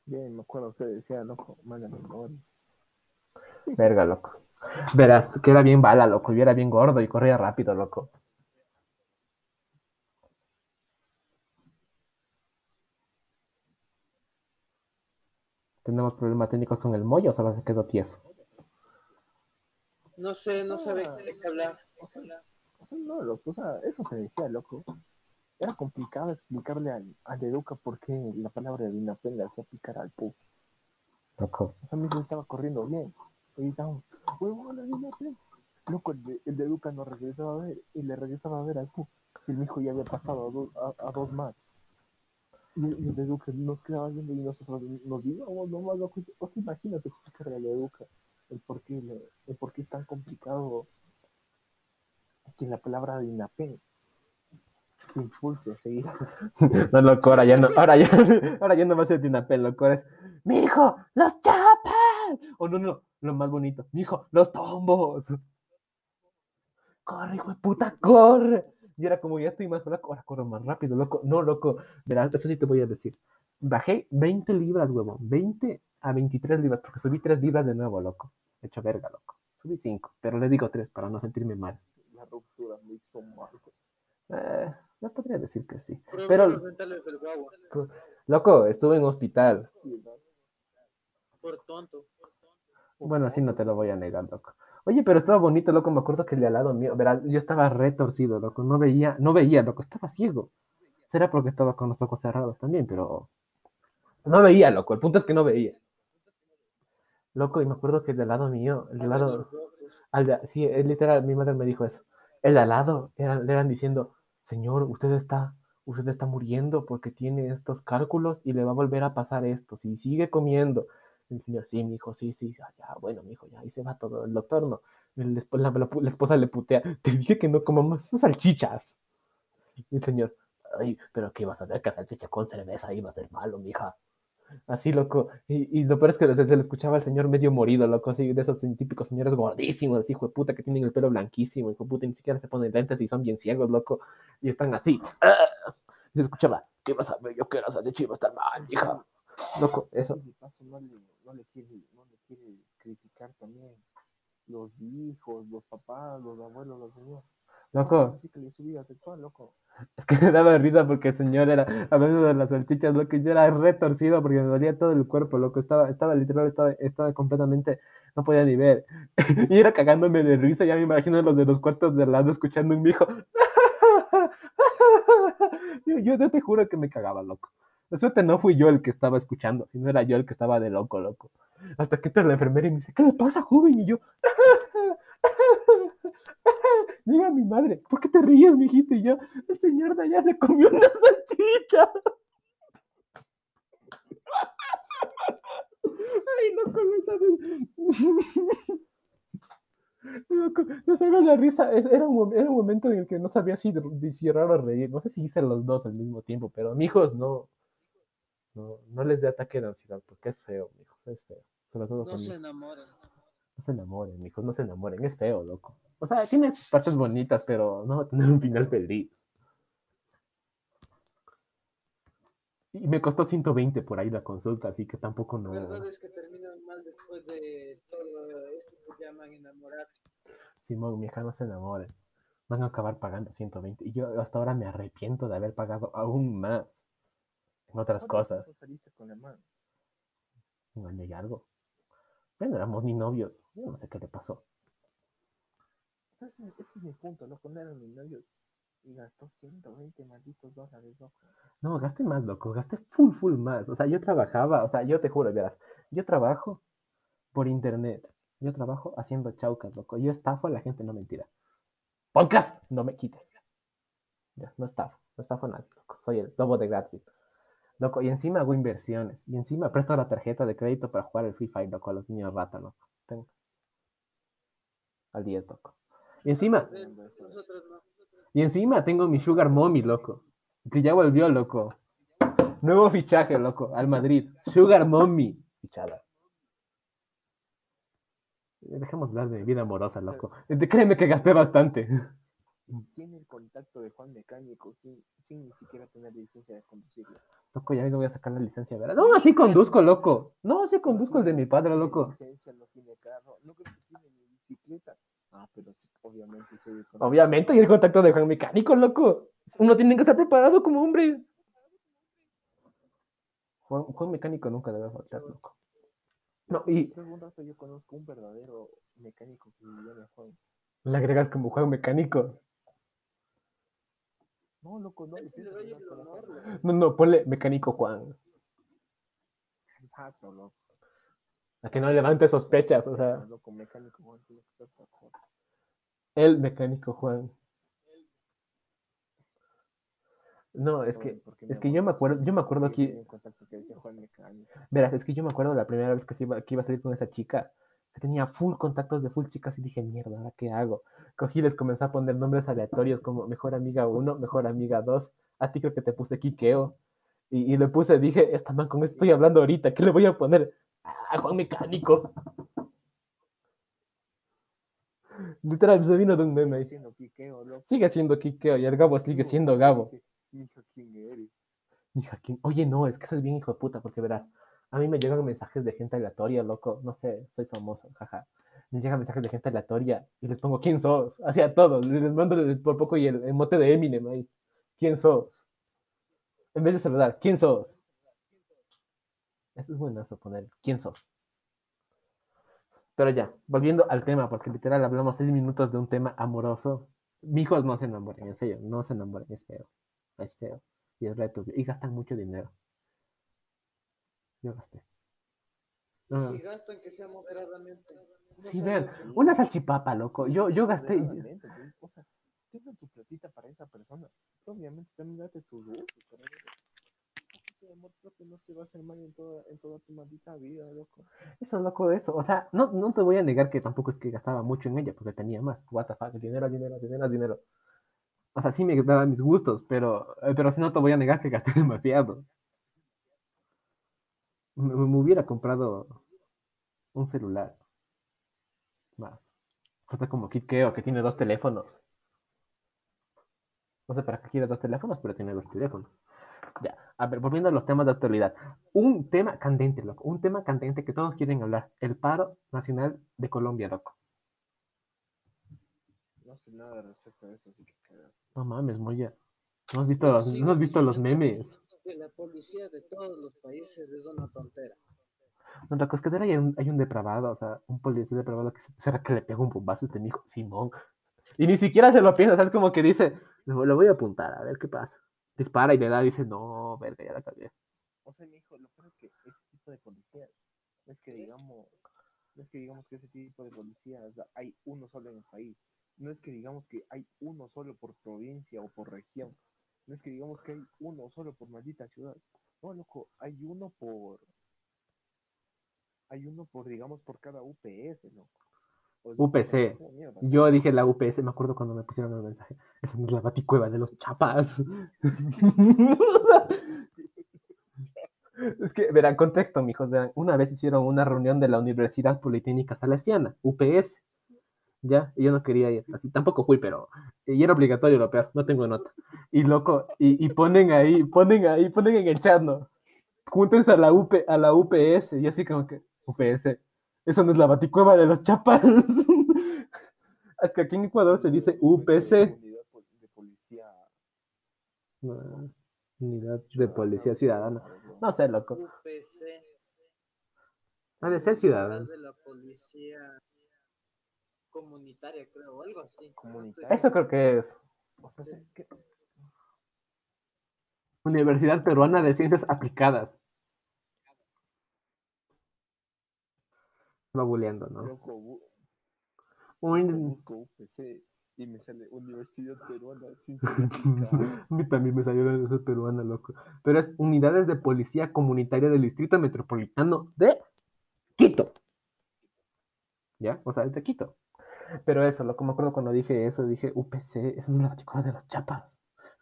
Bien, me acuerdo que decía, loco, mándame gordo. Verga, loco. Verás, que era bien bala, loco. y era bien gordo y corría rápido, loco. Tenemos problemas técnicos con el mollo, o solo se quedó tieso. No sé, no sabes de qué hablar. O sea, no, loco, o sea, eso se decía, loco. Era complicado explicarle al, al Educa por qué la palabra de Dinapen le hacía picar al pu. Loco. O sea, mi hijo estaba corriendo bien. Y estábamos, huevón, la Dinapen. Loco, el de, el de Educa no regresaba a ver y le regresaba a ver al pu. Y el hijo ya había pasado a, do- a, a dos más. Y el, de Educa nos quedaba viendo y nosotros nos íbamos nomás, loco. O sea, imagínate explicarle al de Educa el por qué, el por qué es tan complicado que la palabra Dinapen te impulse a seguir. No, loco, ahora ya no, ahora ya, ahora ya no va a ser Tinapel, loco, es mi hijo, los chapas. O no, no, lo más bonito, mi hijo, los tombos. Corre, hijo de puta, corre. Y era como ya estoy más flaco, ahora corro más rápido, loco. No, loco, verás, eso sí te voy a decir. Bajé 20 libras, huevón, 20 a 23 libras, porque subí 3 libras de nuevo, loco. Hecho verga, loco. Subí 5, pero le digo 3 para no sentirme mal. La ruptura me hizo mal. Eh, no podría decir que sí. Pero-. Loco, estuve en hospital. Por tonto. Bueno, así no te lo voy a negar, loco. Oye, pero estaba bonito, loco. Me acuerdo que el de al lado mío, verás, yo estaba retorcido, loco. No veía, no veía, loco. Estaba ciego. Será porque estaba con los ojos cerrados también, pero no veía, loco. El punto es que no veía. Loco, y me acuerdo que el de al lado mío, el de al lado, al de- sí, es literal, mi madre me dijo eso. El de al lado eran, le eran diciendo, señor, usted está, usted está muriendo porque tiene estos cálculos y le va a volver a pasar esto. Si sigue comiendo. El señor, sí, mi hijo, sí, sí, ya, bueno, mi hijo, ya, ahí se va todo. El doctor no. La, esposa le putea, te dije que no comamos esas salchichas. El señor, ay, pero que ibas a ver que salchicha con cerveza iba a ser malo, mija. Así, loco. Y, lo peor es que se, le escuchaba al señor medio morido, loco, así, de esos típicos señores gordísimos, así, hijo de puta, que tienen el pelo blanquísimo, hijo de puta, ni siquiera se ponen lentes y son bien ciegos, loco. Y están así. ¡ah! Y se escuchaba, ¿qué vas a ver? Yo salchicha iba a estar mal, hija. Loco, eso. No le, no le quiere, no le quiere criticar también los hijos, los papás, los abuelos, los señores. Loco, sexual. Es que me daba risa porque el señor era, hablando de las salchichas, loco, y yo era retorcido porque me dolía todo el cuerpo, loco, estaba, estaba literal, estaba, estaba completamente, no podía ni ver. Y era cagándome de risa, ya me imagino los de los cuartos de lado escuchando un hijo. Yo, yo, yo te juro que me cagaba, loco. De suerte no fui yo el que estaba escuchando, sino era yo el que estaba de loco, loco. Hasta que entra la enfermera y me dice, ¿qué le pasa, joven? Y yo, Llega mi madre, ¿por qué te ríes, mijito? Y yo, el señor de allá se comió una salchicha. Ay, no sabes. Loco, no sabes la risa. Era un, mo- era un momento en el que no sabía si, si llorar o reír. No sé si hice los dos al mismo tiempo, pero mijos, no. No, no les dé ataque de ansiedad, porque es feo, mijos, es feo. No con se enamoren. No se enamoren, mijos, no se enamoren. Es feo, loco. O sea, tiene sus partes bonitas, pero no va a tener un final feliz. Y me costó 120 por ahí la consulta, así que tampoco no. La verdad es que terminan mal después de todo esto que llaman enamorar. Simón, mi hija, no se enamoren. Van a acabar pagando 120. Y yo hasta ahora me arrepiento de haber pagado aún más en otras ¿Cuánto cosas. saliste con la mano? Un año y algo. Ya no éramos ni novios. Yo no sé qué le pasó. Ese, es mi punto, loco. No eran mis novios. Y gastó 120 malditos dólares, loco. No, gasté más, loco, gasté full, full más. O sea, yo trabajaba, o sea, yo te juro, verás, yo trabajo por internet. Yo trabajo haciendo chaucas, loco. Yo estafo a la gente, no mentira. Podcast, no me quites. Ya, no estafo, no estafo a nadie, loco. Soy el lobo de Gatsby. Loco, y encima hago inversiones. Y encima presto la tarjeta de crédito para jugar el Free Fire, loco, a los niños rata, loco. Tengo. Al día toco. Y encima, no. y encima tengo mi Sugar Mommy, loco. Que ya volvió, loco. Nuevo fichaje, loco, al Madrid. Sugar Mommy. Fichada. Dejemos hablar de mi vida amorosa, loco. Créeme que gasté bastante. Tiene el contacto de Juan Mecánico sin, sin ni siquiera tener licencia de conducirlo. Loco, ya no voy a sacar la licencia, ¿verdad? No, así conduzco, loco. No, así conduzco el de mi padre, loco. no tiene carro, no tiene bicicleta. Ah, pero sí, obviamente sí. contacto. Obviamente, y el contacto de Juan Mecánico, loco. Uno tiene que estar preparado como hombre. Juan, Juan Mecánico nunca debe faltar, loco. No, y un rato yo conozco un verdadero mecánico que se llama Juan. le agregas como juego mecánico. No, loco, no. Es que le doy el honor. No, no, ponle mecánico Juan. Exacto, loco. A que no levante sospechas, o sea, Loco, mecánico Juan el mecánico Juan. No, es que, ¿por qué es que yo me acuerdo, yo me acuerdo aquí, verás, es que yo me acuerdo la primera vez que, se iba, que iba a salir con esa chica, que tenía full contactos de full chicas y dije, mierda, ¿ahora qué hago? Cogí y les comencé a poner nombres aleatorios como mejor amiga 1, mejor amiga 2, a ti creo que te puse Kikeo, y, y le puse, dije, esta man, con esto estoy hablando ahorita, ¿qué le voy a poner? Ah, Juan Mecánico. Literal, se vino de un meme ahí. Siendo piqueo, loco. Sigue siendo Kikeo y el Gabo sigue siendo Gabo. Mija, ¿quién eres? Hija, ¿quién? Oye, no, es que es bien hijo de puta, porque verás, a mí me llegan mensajes de gente aleatoria, loco, no sé, soy famoso, jaja. Me llegan mensajes de gente aleatoria y les pongo, ¿quién sos? Así a todos, les mando el- por poco y el emote de Eminem ahí. ¿Quién sos? En vez de saludar, ¿quién sos? Eso es buenazo poner, ¿quién sos? Pero ya, volviendo al tema, porque literal hablamos seis minutos de un tema amoroso. Mijos no se enamoren, en serio, no se enamoren, es feo, es feo y es reto y gastan mucho dinero. Yo gasté. Y Ah, si gastan, que sea moderadamente. No Sí, vean, una salchipapa, loco. Yo, yo gasté. O sea, tenga tu platita para esa persona. Obviamente también date gustos. De amor no te en toda, tu maldita vida, loco. Eso, loco, eso. O sea, no, no te voy a negar que tampoco es que gastaba mucho en ella, porque tenía más. What the fuck, dinero, dinero, dinero, dinero. O sea, sí me daba mis gustos, pero, eh, pero sí no te voy a negar que gasté demasiado. Me, hubiera comprado un celular. Más. Cuesta como Kikeo, que tiene dos teléfonos. No sé para qué quiere dos teléfonos, pero tiene dos teléfonos. A ver, volviendo a los temas de actualidad. Un tema candente, loco. Un tema candente que todos quieren hablar. El paro nacional de Colombia, loco. No sé nada respecto a eso, así que. No mames, Moya. ¿No has visto los, Sigo ¿no has visto los memes? La policía de todos los países es una tontera. No, la cosquedera hay un, hay un depravado, o sea, un policía depravado que se, será que le pega un bombazo a este mijo, Simón. Y ni siquiera se lo piensa, ¿sabes? Como que dice, lo, lo voy a apuntar, a ver qué pasa. Dispara y le da, dice, no, verga, ya la cagué. O sea, mi hijo, lo peor es que ese tipo de policías, no es que digamos, no es que digamos que ese tipo de policías hay uno solo en el país. No es que digamos que hay uno solo por provincia o por región. No es que digamos que hay uno solo por maldita ciudad. No, loco, hay uno por. Hay uno por, digamos, por cada UPS, loco. UPC. Yo dije la UPS, me acuerdo cuando me pusieron el mensaje. Esa no es la baticueva de los chapas. es que, verán, contexto, mijos, verán. Una vez hicieron una reunión de la Universidad Politécnica Salesiana, UPS. Ya, y yo no quería ir, así tampoco fui, pero y era obligatorio lo peor, no tengo nota. Y loco, y, y ponen ahí, ponen ahí, ponen en el chat, ¿no? Júntense a la UP, a la UPS, y así como que, UPS, eso no es la baticueva de los chapas. es que aquí en Ecuador se dice UPC. Unidad pol- de policía. No, Unidad de Policía Ciudadana. No sé, loco. UPC. Ha de ser ciudadano. De la policía comunitaria, creo, o algo así. Comunitaria. Eso creo que es O sea, Universidad Peruana de Ciencias Aplicadas. Va buleando, ¿no? loco, Un- y me sale Universidad Peruana. A mí también me salió la esa peruana, loco. Pero es Unidades de Policía Comunitaria del Distrito Metropolitano de Quito. ¿Ya? O sea, es de Quito. Pero eso, loco, me acuerdo cuando dije eso, dije UPC, esa no es la baticueva de los chapas.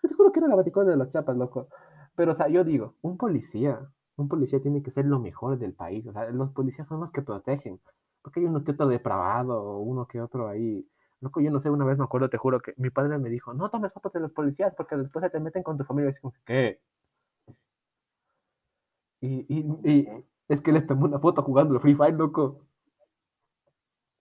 Yo te juro que era la baticueva de los chapas, loco. Pero, o sea, yo digo, un policía, un policía tiene que ser lo mejor del país. O sea, los policías son los que protegen. Porque hay uno que otro depravado, uno que otro ahí. Loco, yo no sé, una vez me acuerdo, te juro que mi padre me dijo, no tomes fotos de los policías porque después se te meten con tu familia. Y es como, ¿qué? Y, y, y es que les tomó una foto jugando el Free Fire, loco.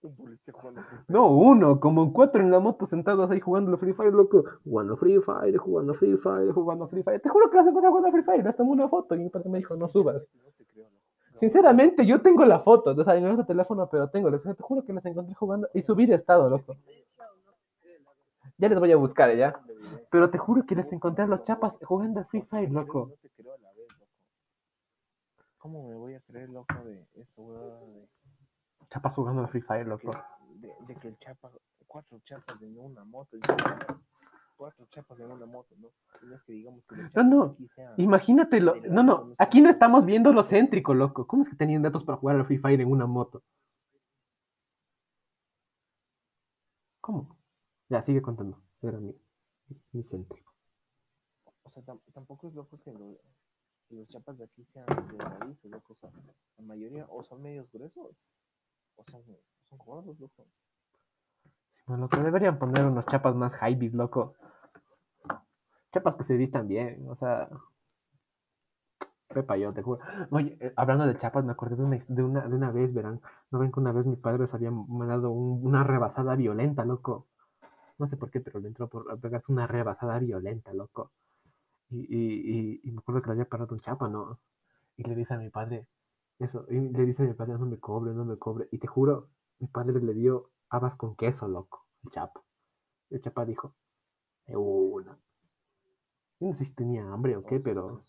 Un policía jugando con- No, uno, como cuatro en la moto sentados ahí jugando el Free Fire, loco. Jugando Free Fire, jugando Free Fire, jugando Free Fire. Te juro que la semana jugando Free Fire, tomó una foto y mi padre me dijo, no subas. No te creo, loco. Sinceramente, yo tengo la foto, o sea, en otro teléfono, pero tengo, les, te juro que les encontré jugando y subí de estado, loco. Ya les voy a buscar, ¿ya? Pero te juro que les encontré a los chapas jugando Free Fire, loco. No te creo a la vez, loco. ¿Cómo me voy a creer, loco, de eso, weón? Chapas jugando al Free Fire, loco. de, de que el chapa, cuatro chapas en una moto, cuatro chapas en una moto, ¿no? Es que digamos que No, no. Imagínate, lo... no, no, aquí no estamos viendo lo céntrico, loco. ¿Cómo es que tenían datos para jugar al Free Fire en una moto? ¿Cómo? Ya, sigue contando. Era mi, mi céntrico. O sea, tam- tampoco es loco que lo- los chapas de aquí sean delgaditos, loco. O sea, la mayoría o son medios gruesos o son, son gordos, loco. Bueno, lo que deberían poner unos chapas más hypebeast, loco. Chapas que se vistan bien, o sea. Pepa, yo te juro. Oye, eh, hablando de chapas, me acordé de una, de una, de una vez, verán. No ven que una vez mi padre se había mandado un- una rebasada violenta, loco. No sé por qué, pero le entró por pegarse una rebasada violenta, loco. Y, y, y, y me acuerdo que le había parado un chapa, ¿no? Y le dice a mi padre, eso, y le dice a mi padre, no me cobre, no me cobre. Y te juro, mi padre le dio habas con queso, loco, el chapa. Y el chapa dijo, de una. Yo no sé si tenía hambre o qué, pero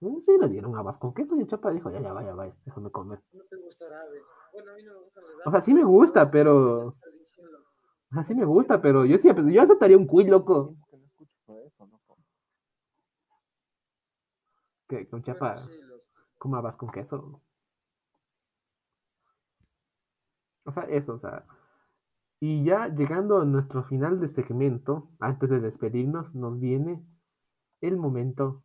con sí le dieron habas con queso y el chapa dijo, ya, ya, vaya, vaya, déjame comer. No te gustará, ave. Bueno, a mí no me gustan los O sea, sí me gusta, pero... O sea, sí me gusta, pero yo sí, yo aceptaría un cuy, loco. Que no escucho eso, loco. Que que un chapa coma habas con queso. O sea, eso, o sea. Y ya llegando a nuestro final de segmento, antes de despedirnos, nos viene el momento.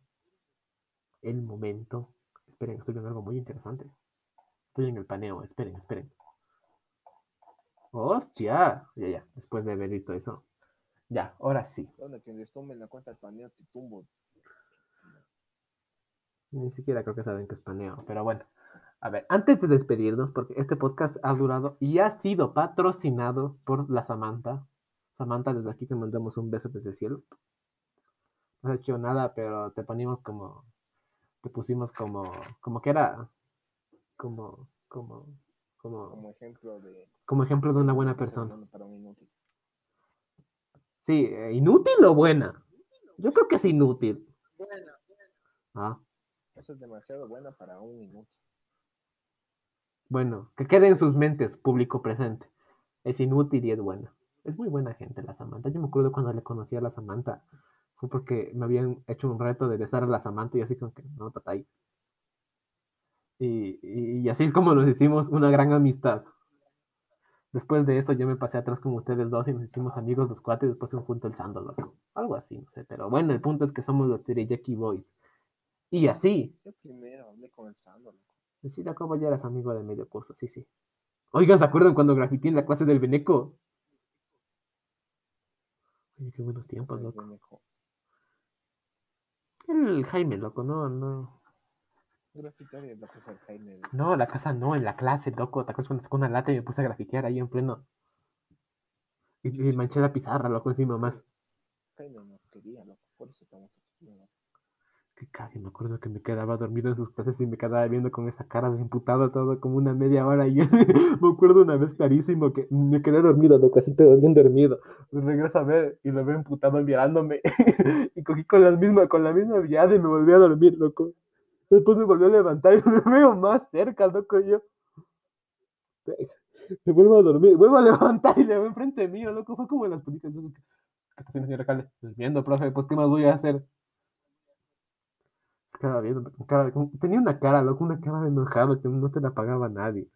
El momento. Esperen, estoy viendo algo muy interesante. Estoy en el paneo, esperen, esperen. ¡Hostia! Ya, ya, después de haber visto eso. Ya, ahora sí. Donde que les tomen la cuenta del paneo te tumbo. Ni siquiera creo que saben que es paneo, pero bueno. A ver, antes de despedirnos, porque este podcast ha durado y ha sido patrocinado por la Samantha. Samantha, desde aquí te mandamos un beso desde el cielo. No has hecho nada, pero te ponimos como. Te pusimos como. Como que era. Como. Como. Como, Como ejemplo de. como ejemplo de una buena persona. Para un inútil. Sí, eh, ¿inútil o buena? Yo creo que es inútil. Buena. Ah, Eso es demasiado buena para un inútil. Bueno, que quede en sus mentes, público presente. Es inútil y es buena. Es muy buena gente la Samantha. Yo me acuerdo cuando le conocí a la Samantha. Fue porque me habían hecho un reto de besar a la Samantha y así como que, no, tatay. Y, y, así es como nos hicimos una gran amistad. Después de eso yo me pasé atrás con ustedes dos y nos hicimos amigos los cuatro y después se juntó el Sando. Algo así, no sé. Pero bueno, el punto es que somos los Teriyaki Boys. Y así, Yo primero hablé con el Sando, loco. Sí, la como ya eras amigo de medio curso, sí, sí. Oigan, ¿se acuerdan cuando grafité en la clase del Beneco? Oye, qué buenos tiempos, loco. El Jaime, loco, no, no. Grafitario, loco, es el Jaime. loco. No, la casa no, en la clase, loco. ¿Te acuerdas cuando sacó una lata y me puse a grafitear ahí en pleno? Y, y manché la pizarra, loco, encima más. Jaime nos quería, loco. Por eso estamos loco. Me acuerdo que me quedaba dormido en sus clases y me quedaba viendo con esa cara de imputado todo como una media hora. Y me acuerdo una vez clarísimo que me quedé dormido, loco, así pero bien dormido. Me regreso a ver y lo veo imputado mirándome. y cogí con la misma, con la misma viada y me volví a dormir, loco. Después me volvió a levantar y me veo más cerca, loco, yo. Me vuelvo a dormir, vuelvo a levantar y le veo enfrente mío, loco. Fue como en las películas. yo, ¿Qué está haciendo, señora Cale? Durmiendo, profe, pues, ¿qué más voy a hacer? Cara- con- tenía una cara, loco, una cara de enojado que no te la pagaba nadie.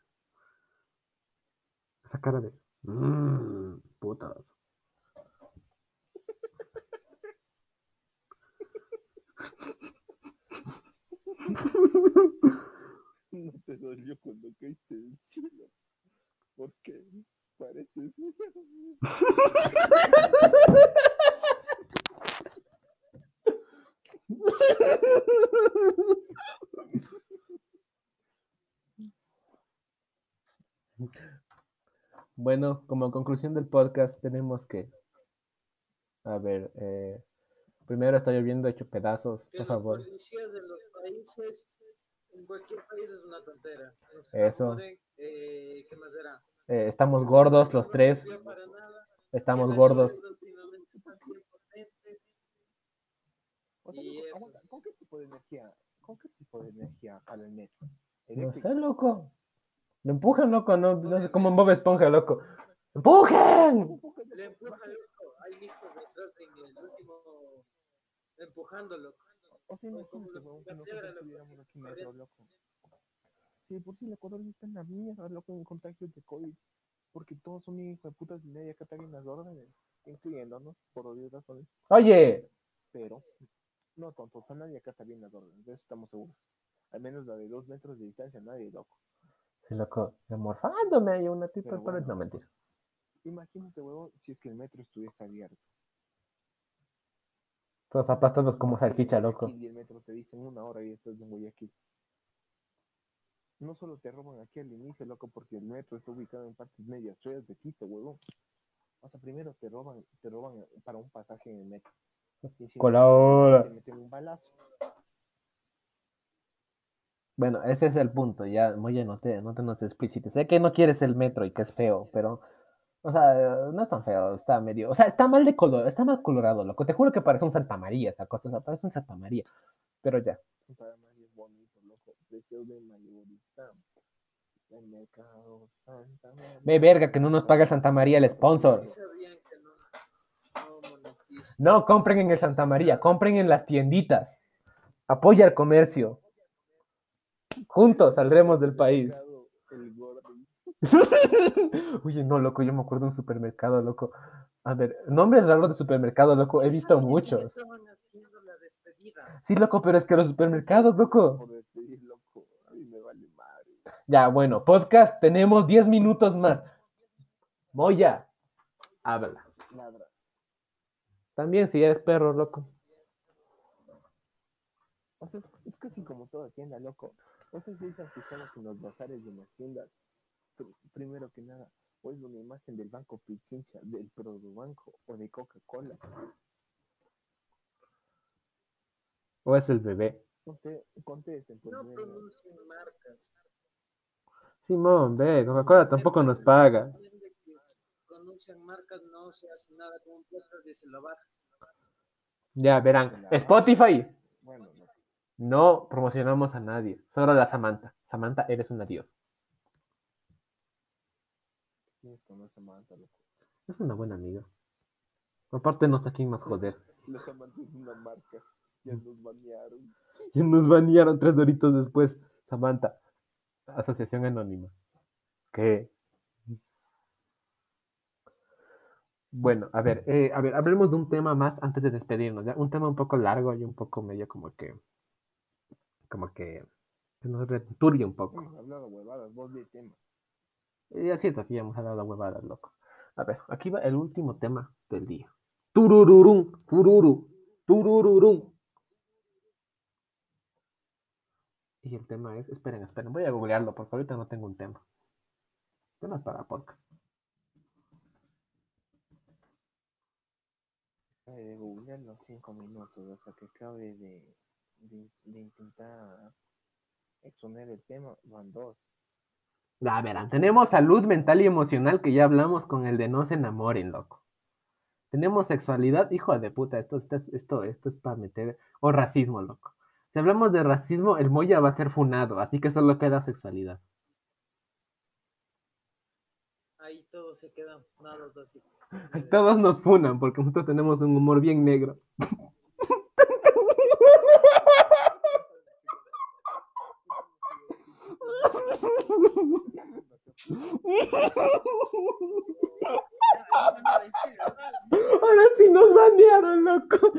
Esa cara de. Mmm, putas. No te dolió cuando caíste del cielo. ¿Por qué? Pareces. Bueno, como conclusión del podcast, tenemos que. A ver, eh, primero está lloviendo hecho pedazos, Que por los favor. policías de los países En cualquier país es una tontera. Los que Eso. eh, ¿Qué más era? Eh, estamos gordos los tres. Estamos gordos. las lluvias últimamente están bien potentes. O sea, Y loco, eso. aguanta, ¿con qué tipo de energía, con qué tipo de energía jala el metro? No sé, loco. Lo empujan, loco. No, no sé cómo en Bob Esponja, loco. ¡Empujen! Le empuja loco. Hay listos detrás en el último empujándolo. O sea, como- como imagínate, weón, que nosotros tuviéramos aquí metro, loco. Sí, por si el Ecuador está en la mierda, loco, en contagios de COVID. Porque todos son hijos de putas y nadie acatan las órdenes, incluyéndonos, por obvias razones. Oye, Pero, no tontos, a nadie acata bien las órdenes, de eso estamos seguros. Al menos la de dos metros de distancia, nadie, loco. sí, loco. Morfándome ahí una tipa, Pero bueno. no mentira. Imagínate, huevón, si es que el metro estuviese abierto. Todos aplastados como salchicha, loco. Y el metro te dicen una hora y estás en Guayaquil. No solo te roban aquí al inicio, loco, porque el metro está ubicado en partes medias feas de Quito, huevón. O sea, primero te roban, te roban para un pasaje en el metro. Encima Colabora. Meten un balazo. Bueno, ese es el punto, ya, Moya, no te, no te nos explícites. Sé que no quieres el metro y que es feo, pero, o sea, no es tan feo, está medio, o sea, está mal de color, está mal colorado, loco. Te juro que parece un Santa María esa cosa, o sea, parece un Santa María. Pero ya, Para María es bonito, loco. Precio de mayorista. El mercado Santa María. ve verga que no nos paga Santa María el sponsor. Sabían No compren en el Santa María, compren en las tienditas. Apoya al comercio. Juntos saldremos del país. El. Oye, no, loco, yo me acuerdo de un supermercado, loco. A ver, nombres raros de supermercado, loco, he visto muchos. Sí, loco, pero es que los supermercados, loco. Por despedir, loco. A mí me vale madre. Ya, bueno, podcast, tenemos 10 minutos más. Moya, habla. También si eres perro, loco. O sea, es casi como toda tienda, loco. No sé si fijado que en los bazares de las tiendas, pr- primero que nada, o es una imagen del Banco Pichincha, del Produbanco o de Coca-Cola. O es el bebé. Conte- Contesten, pues, No pronuncien marcas. Simón, ve, Coca-Cola tampoco nos paga. Pronuncian marcas, no se hace nada con un podcast y se lo bajas. Ya, verán. Spotify, Bueno, no. no promocionamos a nadie, solo la Samantha. Samantha, eres una dios. ¿Quién conoce a Samantha, loco? Es una buena amiga. Aparte, no sé a quién más joder. Los Samantha es una marca. Ya nos banearon. Y nos banearon tres doritos después. Samantha, Asociación Anónima. ¿Qué? Bueno, a ver, eh, a ver, hablemos de un tema más antes de despedirnos, ¿ya? Un tema un poco largo y un poco medio como que, como que, que nos returbia un poco. Hemos hablado huevadas, vos de tema. Y es cierto que ya hemos hablado huevadas, loco. A ver, aquí va el último tema del día. Turururum, tururu, turururum. Y el tema es, esperen, esperen, voy a googlearlo porque ahorita no tengo un tema. Temas para podcast. De googlear los cinco minutos hasta que acabe de, de, intentar exponer el tema, van dos. A ver, tenemos salud mental y emocional que ya hablamos con el de no se enamoren, loco. Tenemos sexualidad, hijo de puta, esto, esto, es- esto, esto es para meter, o racismo, loco. Si hablamos de racismo, el Moya va a ser funado, así que solo queda sexualidad. Ahí todos se quedan nados así. Todos nos funan porque nosotros tenemos un humor bien negro. Ahora sí nos banearon, loco.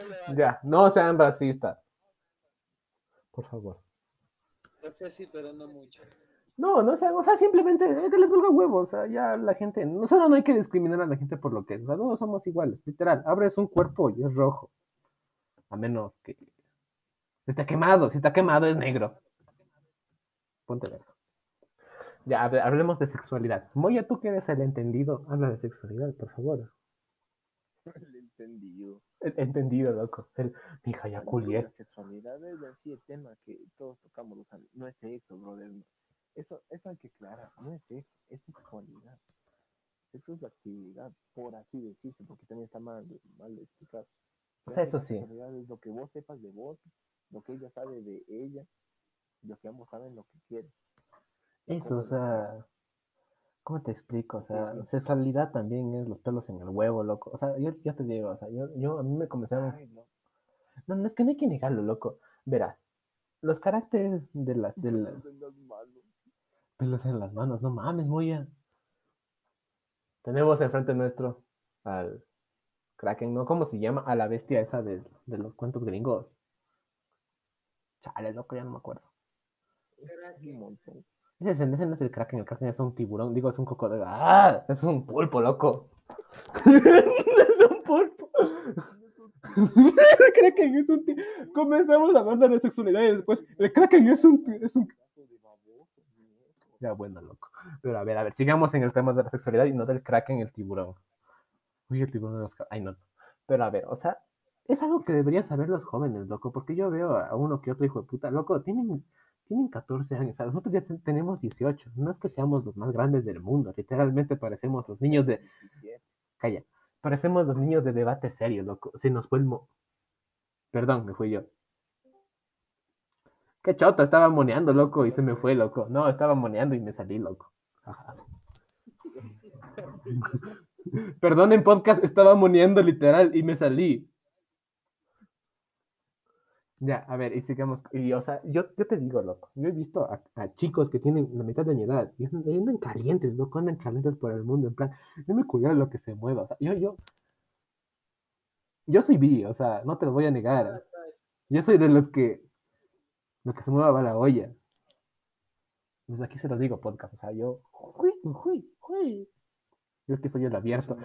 Hagan. Ya, no sean racistas. Por favor. O sea, sí, pero no mucho. No, no sean, o sea, simplemente eh, que les valga huevo, o sea, ya la gente, no solo no hay que discriminar a la gente por lo que es, o sea, todos somos iguales, literal, abres un cuerpo y es rojo, a menos que esté quemado, si está quemado es negro. Ponte verga. Ya, hable- hablemos de sexualidad. Moya, tú que eres el entendido, habla de sexualidad, por favor. El entendido. Entendido, loco. El, mija, ya La culié. sexualidad es en sí el tema que todos tocamos, no es sexo, brother. Eso, eso hay que aclarar, no es sexo, es sexualidad. Sexo es la actividad, por así decirse, porque también está mal, mal de explicar. O sea, la eso sí. es lo que vos sepas de vos, lo que ella sabe de ella, lo que ambos saben lo que quieren. Eso, ¿Cómo o sea, ¿cómo te explico? O Sí, sea, sí. sexualidad también es los pelos en el huevo, loco. O sea, yo ya te digo, o sea, yo, yo a mí me comenzaron. Ay, no. No, no es que no hay que negarlo, loco. Verás, los caracteres de las, de la- Pelos en las manos. pelos en las manos, no mames, Moya. Tenemos enfrente nuestro al Kraken, ¿no? ¿Cómo se llama? A la bestia esa de, de los cuentos gringos. Chale, loco, ya no me acuerdo. Un montón. Ese, ese no es el Kraken, el Kraken es un tiburón, digo, es un cocodrilo. ¡Ah! Es un pulpo, loco. es un pulpo. el Kraken es un ti- Comenzamos hablando de sexualidad y después el Kraken es un, es un. Ya, bueno, loco. Pero a ver, a ver, sigamos en el tema de la sexualidad y no del kraken, el tiburón. Uy, el tiburón de los... Ay, no. Pero a ver, o sea, es algo que deberían saber los jóvenes, loco, porque yo veo a uno que otro hijo de puta, loco, tienen, tienen 14 años, o sea, nosotros ya ten- tenemos 18. No es que seamos los más grandes del mundo, literalmente parecemos los niños de... Calla, parecemos los niños de debate serio, loco. Se nos fue el mo... Perdón, me fui yo. Qué chota, estaba moneando, loco, y se me fue, loco. No, estaba moneando y me salí, loco. Ajá. Perdón, en podcast estaba moneando literal y me salí. Ya, a ver, y sigamos. Y, o sea, yo, yo te digo, loco, yo he visto a, a chicos que tienen la mitad de mi edad y andan, andan calientes, loco, andan calientes por el mundo, en plan, no me culera lo que se mueva. O sea, yo, yo, yo soy bi, o sea, no te lo voy a negar. Yo soy de los que, los que se mueva va la olla. Desde aquí se los digo, podcast, o sea, yo, hui, hui, hui. Yo aquí soy el abierto.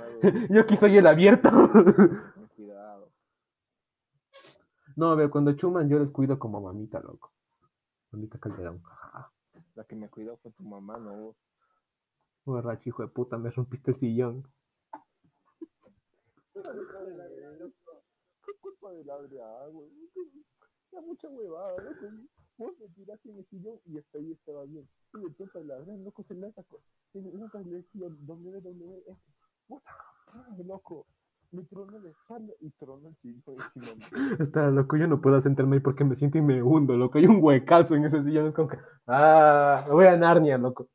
Yo aquí soy el abierto. No, a ver, cuando chuman yo les cuido como mamita, loco. Mamita Calderón. La que me cuidó fue tu mamá, no vos. Borracho, hijo de puta, me rompiste el sillón. ¿Qué culpa del agua, güey? Da mucha huevada, loco. Vos me tiraste en el sillón y hasta ahí estaba bien. Y de pronto el ladrón, loco, se lanza con... Se lanza le decía WWE. Puta, madre, loco. Me tronó la espalda y tronó el sillón encima. Está loco, yo no puedo sentarme ahí porque me siento y me hundo, loco. Hay un huecazo en ese sillón, es como que. ¡Ah! Me voy a Narnia, loco.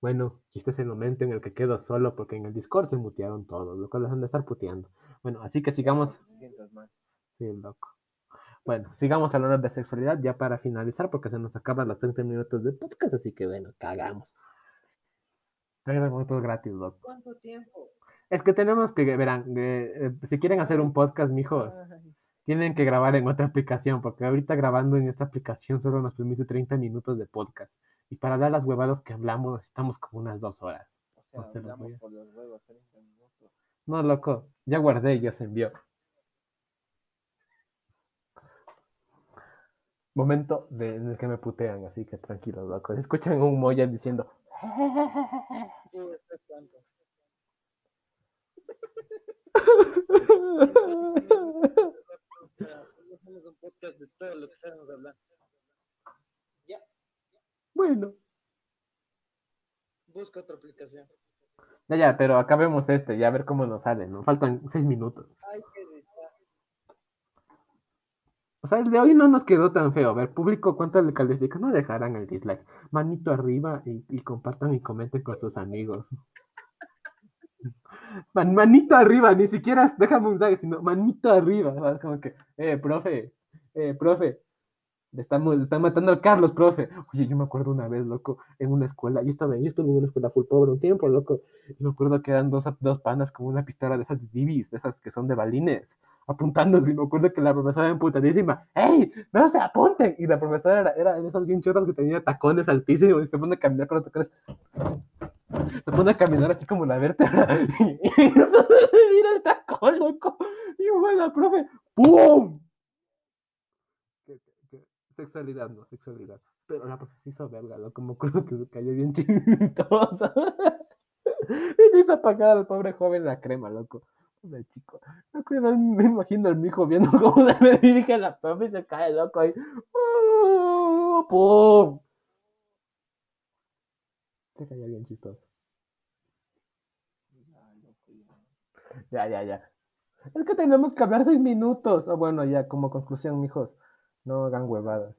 Bueno, y este es el momento en el que quedo solo porque en el Discord se mutearon todos, loco, les han de estar puteando. Bueno, así que sigamos. Sientas mal. Sí, loco. Bueno, sigamos hablando de sexualidad ya para finalizar porque se nos acaban los 30 minutos de podcast, así que bueno, cagamos. 30 minutos gratis, loco. ¿Cuánto tiempo? Es que tenemos que, verán, eh, eh, si quieren hacer un podcast, mijos, Ay, tienen que grabar en otra aplicación, porque ahorita grabando en esta aplicación solo nos permite 30 minutos de podcast. Y para dar las huevadas que hablamos necesitamos como unas dos horas. o sea, No se los hablamos voy a- por los huevos 30 minutos. No, loco, ya guardé y ya se envió. Momento de, en el que me putean, así que tranquilos, locos. Escuchan un Moya diciendo. Tú estás tanto. Hacemos hacemos un podcast de todo lo que sabemos hablar. Ya, bueno, busca otra aplicación. ya, ya, pero acabemos este, ya a ver cómo nos sale, ¿no? Faltan seis minutos. O sea, el de hoy no nos quedó tan feo. A ver, público, ¿cuánto le califica? No dejarán el dislike. Manito arriba y, y compartan y comenten con sus amigos. Man- manito arriba, ni siquiera déjame un like, sino manito arriba. ¿sabes? Como que, eh, profe, eh, profe, le estamos, le están matando al Carlos, profe. Oye, yo me acuerdo una vez, loco, en una escuela, yo estaba, yo estuve en una escuela full pobre un tiempo, loco. Y me acuerdo que eran dos, dos panas con una pistola de esas bibis, de esas que son de balines apuntando, y me acuerdo que la profesora emputadísima, ¡Ey! ¡No se apunten! Y la profesora era, era de esas bien chotas que tenía tacones altísimos y se pone a caminar con los tacones. Se pone a caminar así como la vértebra. Y eso mira el tacón, loco. Y bueno, profe, ¡pum! Sexualidad, no, sexualidad. Pero la profe se hizo verga, loco. Me acuerdo que se cayó bien chistosa. Y le hizo apagar al pobre joven la crema, loco. Pobre chico. Me, imagino al mijo viendo cómo se me dirige la profe y se cae loco ahí. ¡Oh! ¡Pum! Se caía bien chistoso. Ya, ya. Ya. Es que tenemos que hablar seis minutos. O bueno, ya, como conclusión, mijos, no hagan huevadas.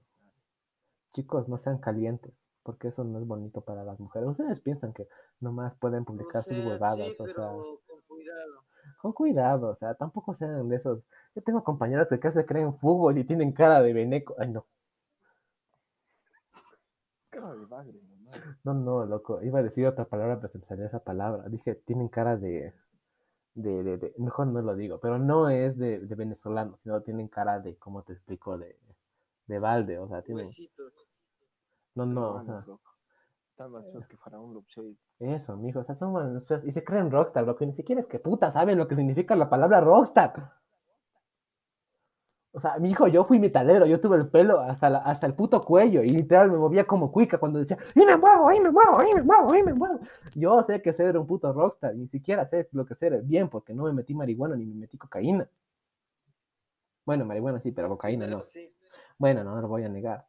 Chicos, no sean calientes, porque eso no es bonito para las mujeres. Ustedes piensan que nomás pueden O publicar sus huevadas, sí, o pero sea, con cuidado. Con cuidado, o sea, tampoco sean de esos. Yo tengo compañeros que casi se creen fútbol y tienen cara de veneco. Ay, no, Cara de bagre, no, no, loco. Iba a decir otra palabra, pero se me salió esa palabra. Dije, tienen cara de. De, de, de- mejor no lo digo, pero no es de, de venezolano, sino tienen cara de, ¿cómo te explico? De, de balde, o sea, tienen, Huesito. no, no, o sea, loco. Están más feos que Faraón Lopshade. eso, mijo, o sea, son unos feos, y se creen rockstar, loco, y ni siquiera es que puta saben lo que significa la palabra rockstar. O sea, mi hijo, yo fui metalero, yo tuve el pelo hasta, la- hasta el puto cuello y literal me movía como cuica cuando decía, ¡y me muevo, ahí me muevo, ahí me muevo, ahí me muevo! Yo sé que ser un puto rockstar, ni siquiera sé lo que ser bien porque no me metí marihuana ni me metí cocaína. Bueno, marihuana sí, pero cocaína no. Pero sí. Bueno, no lo voy a negar.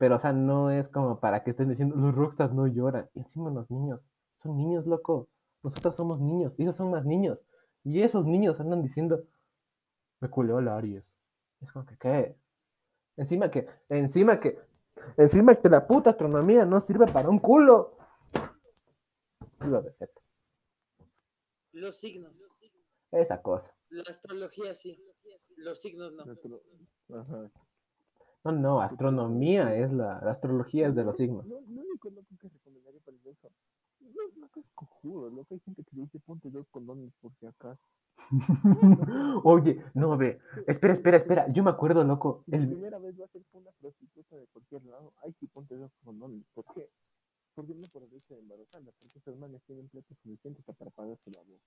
Pero, o sea, no es como para que estén diciendo, los rockstars no lloran. Y encima los niños, son niños, loco. Nosotros somos niños, ellos son más niños. Y esos niños andan diciendo, me culeó la Aries. Es como que, ¿qué? Encima que, encima que, encima que la puta astronomía no sirve para un culo. Lo Feta, Los signos. Esa cosa. La astrología sí. Los signos no. Ajá. No, no, astronomía es la, la astrología es de los signos. Lo, lo único loco que recomendaría para el beso. No, no es cojudo, loco. Hay gente que dice ponte dos condones por si acaso. Oye, no, ve, espera, espera, espera. Yo me acuerdo, loco. La primera vez va a ser con una prostituta de cualquier lado. Ay, sí, ponte dos condones. ¿Por qué? Porque no por el hecho de embarazarla, porque esas manes tienen plata suficiente para pagarse la voz.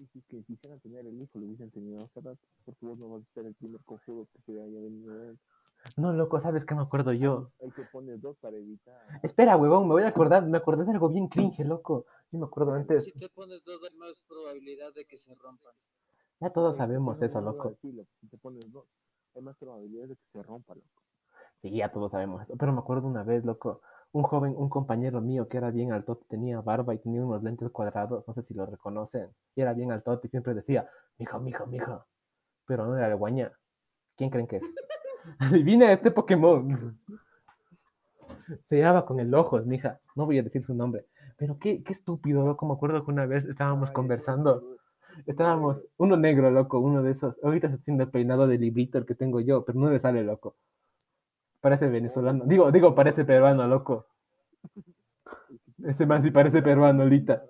Y si que quisieran tener el hijo, lo hubiesen tenido hace rato, porque vos no vas a ser el primer conjuro que se haya venido de él. No, loco, ¿sabes qué me acuerdo yo? Ahí te pones dos para evitar. Espera, huevón, me voy a acordar, me acordé de algo bien cringe, loco. Yo me acuerdo antes, Si te pones dos, hay más probabilidad de que se rompan. ya todos sabemos no, eso, no, loco. sí, loco, Si te pones dos, hay más probabilidades de que se rompa, loco. Sí, ya todos sabemos eso. Pero me acuerdo una vez, loco, un joven, un compañero mío que era bien alto, tenía barba y tenía unos lentes cuadrados, no sé si lo reconocen. Y era bien alto y siempre decía, mija, mija, mija. Pero no era el guaña. ¿Quién creen que es? Adivina este Pokémon. Se llama con el ojos, mija. No voy a decir su nombre. Pero qué, qué estúpido, loco. Me acuerdo que una vez estábamos Ay, conversando. Estábamos, uno negro, loco, uno de esos. Ahorita se haciendo el peinado de librito el que tengo yo, pero no le sale, loco. Parece venezolano. Digo, digo, parece peruano, loco. Ese man sí parece peruano, Lita.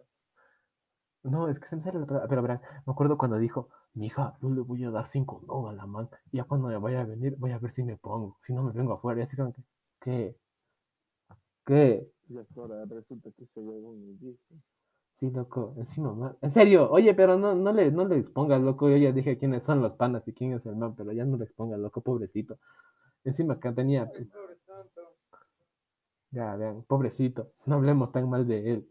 No, es que se me sale la palabra. Pero verán, me acuerdo cuando dijo, mija, no le voy a dar cinco no a la man. Y ya cuando me vaya a venir, voy a ver si me pongo. Si no, me vengo afuera. Y así como que, ¿qué? ¿Qué? Resulta que ese huevón dice. Sí, loco, encima, man. En serio, oye, pero no, no le, no le expongas, loco. Yo ya dije quiénes son los panas y quién es el man, pero ya no le expongas, loco, pobrecito. Encima que tenía, Ay, pobre tonto. ya, vean, pobrecito. No hablemos tan mal de él.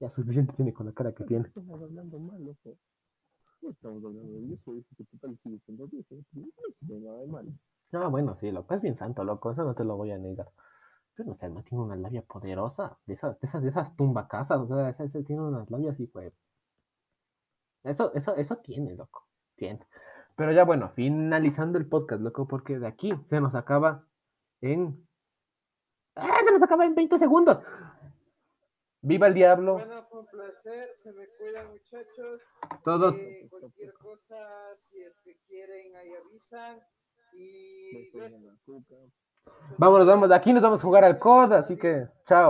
Ya suficiente tiene con la cara que tiene. Estamos hablando mal, loco. No estamos hablando de eso, dice que total sigue siendo dice. No tiene nada de malo. Ah, bueno, sí, loco, es bien santo, loco, eso no te lo voy a negar. Pero no sé, man tiene una labia poderosa, de esas, de esas, de esas tumbacasas, o sea, ese, ese tiene unas labias y pues. Eso, eso, eso tiene, loco, tiene. Pero ya bueno, finalizando el podcast, loco, porque de aquí se nos acaba en. ¡Ah! Se nos acaba en 20 segundos. ¡Viva el diablo! Bueno, fue un placer. Se me cuidan, muchachos. Todos. Eh, cualquier cosa, si es que quieren, ahí avisan. Y. Vámonos, vamos, aquí nos vamos a jugar al COD, así que chao.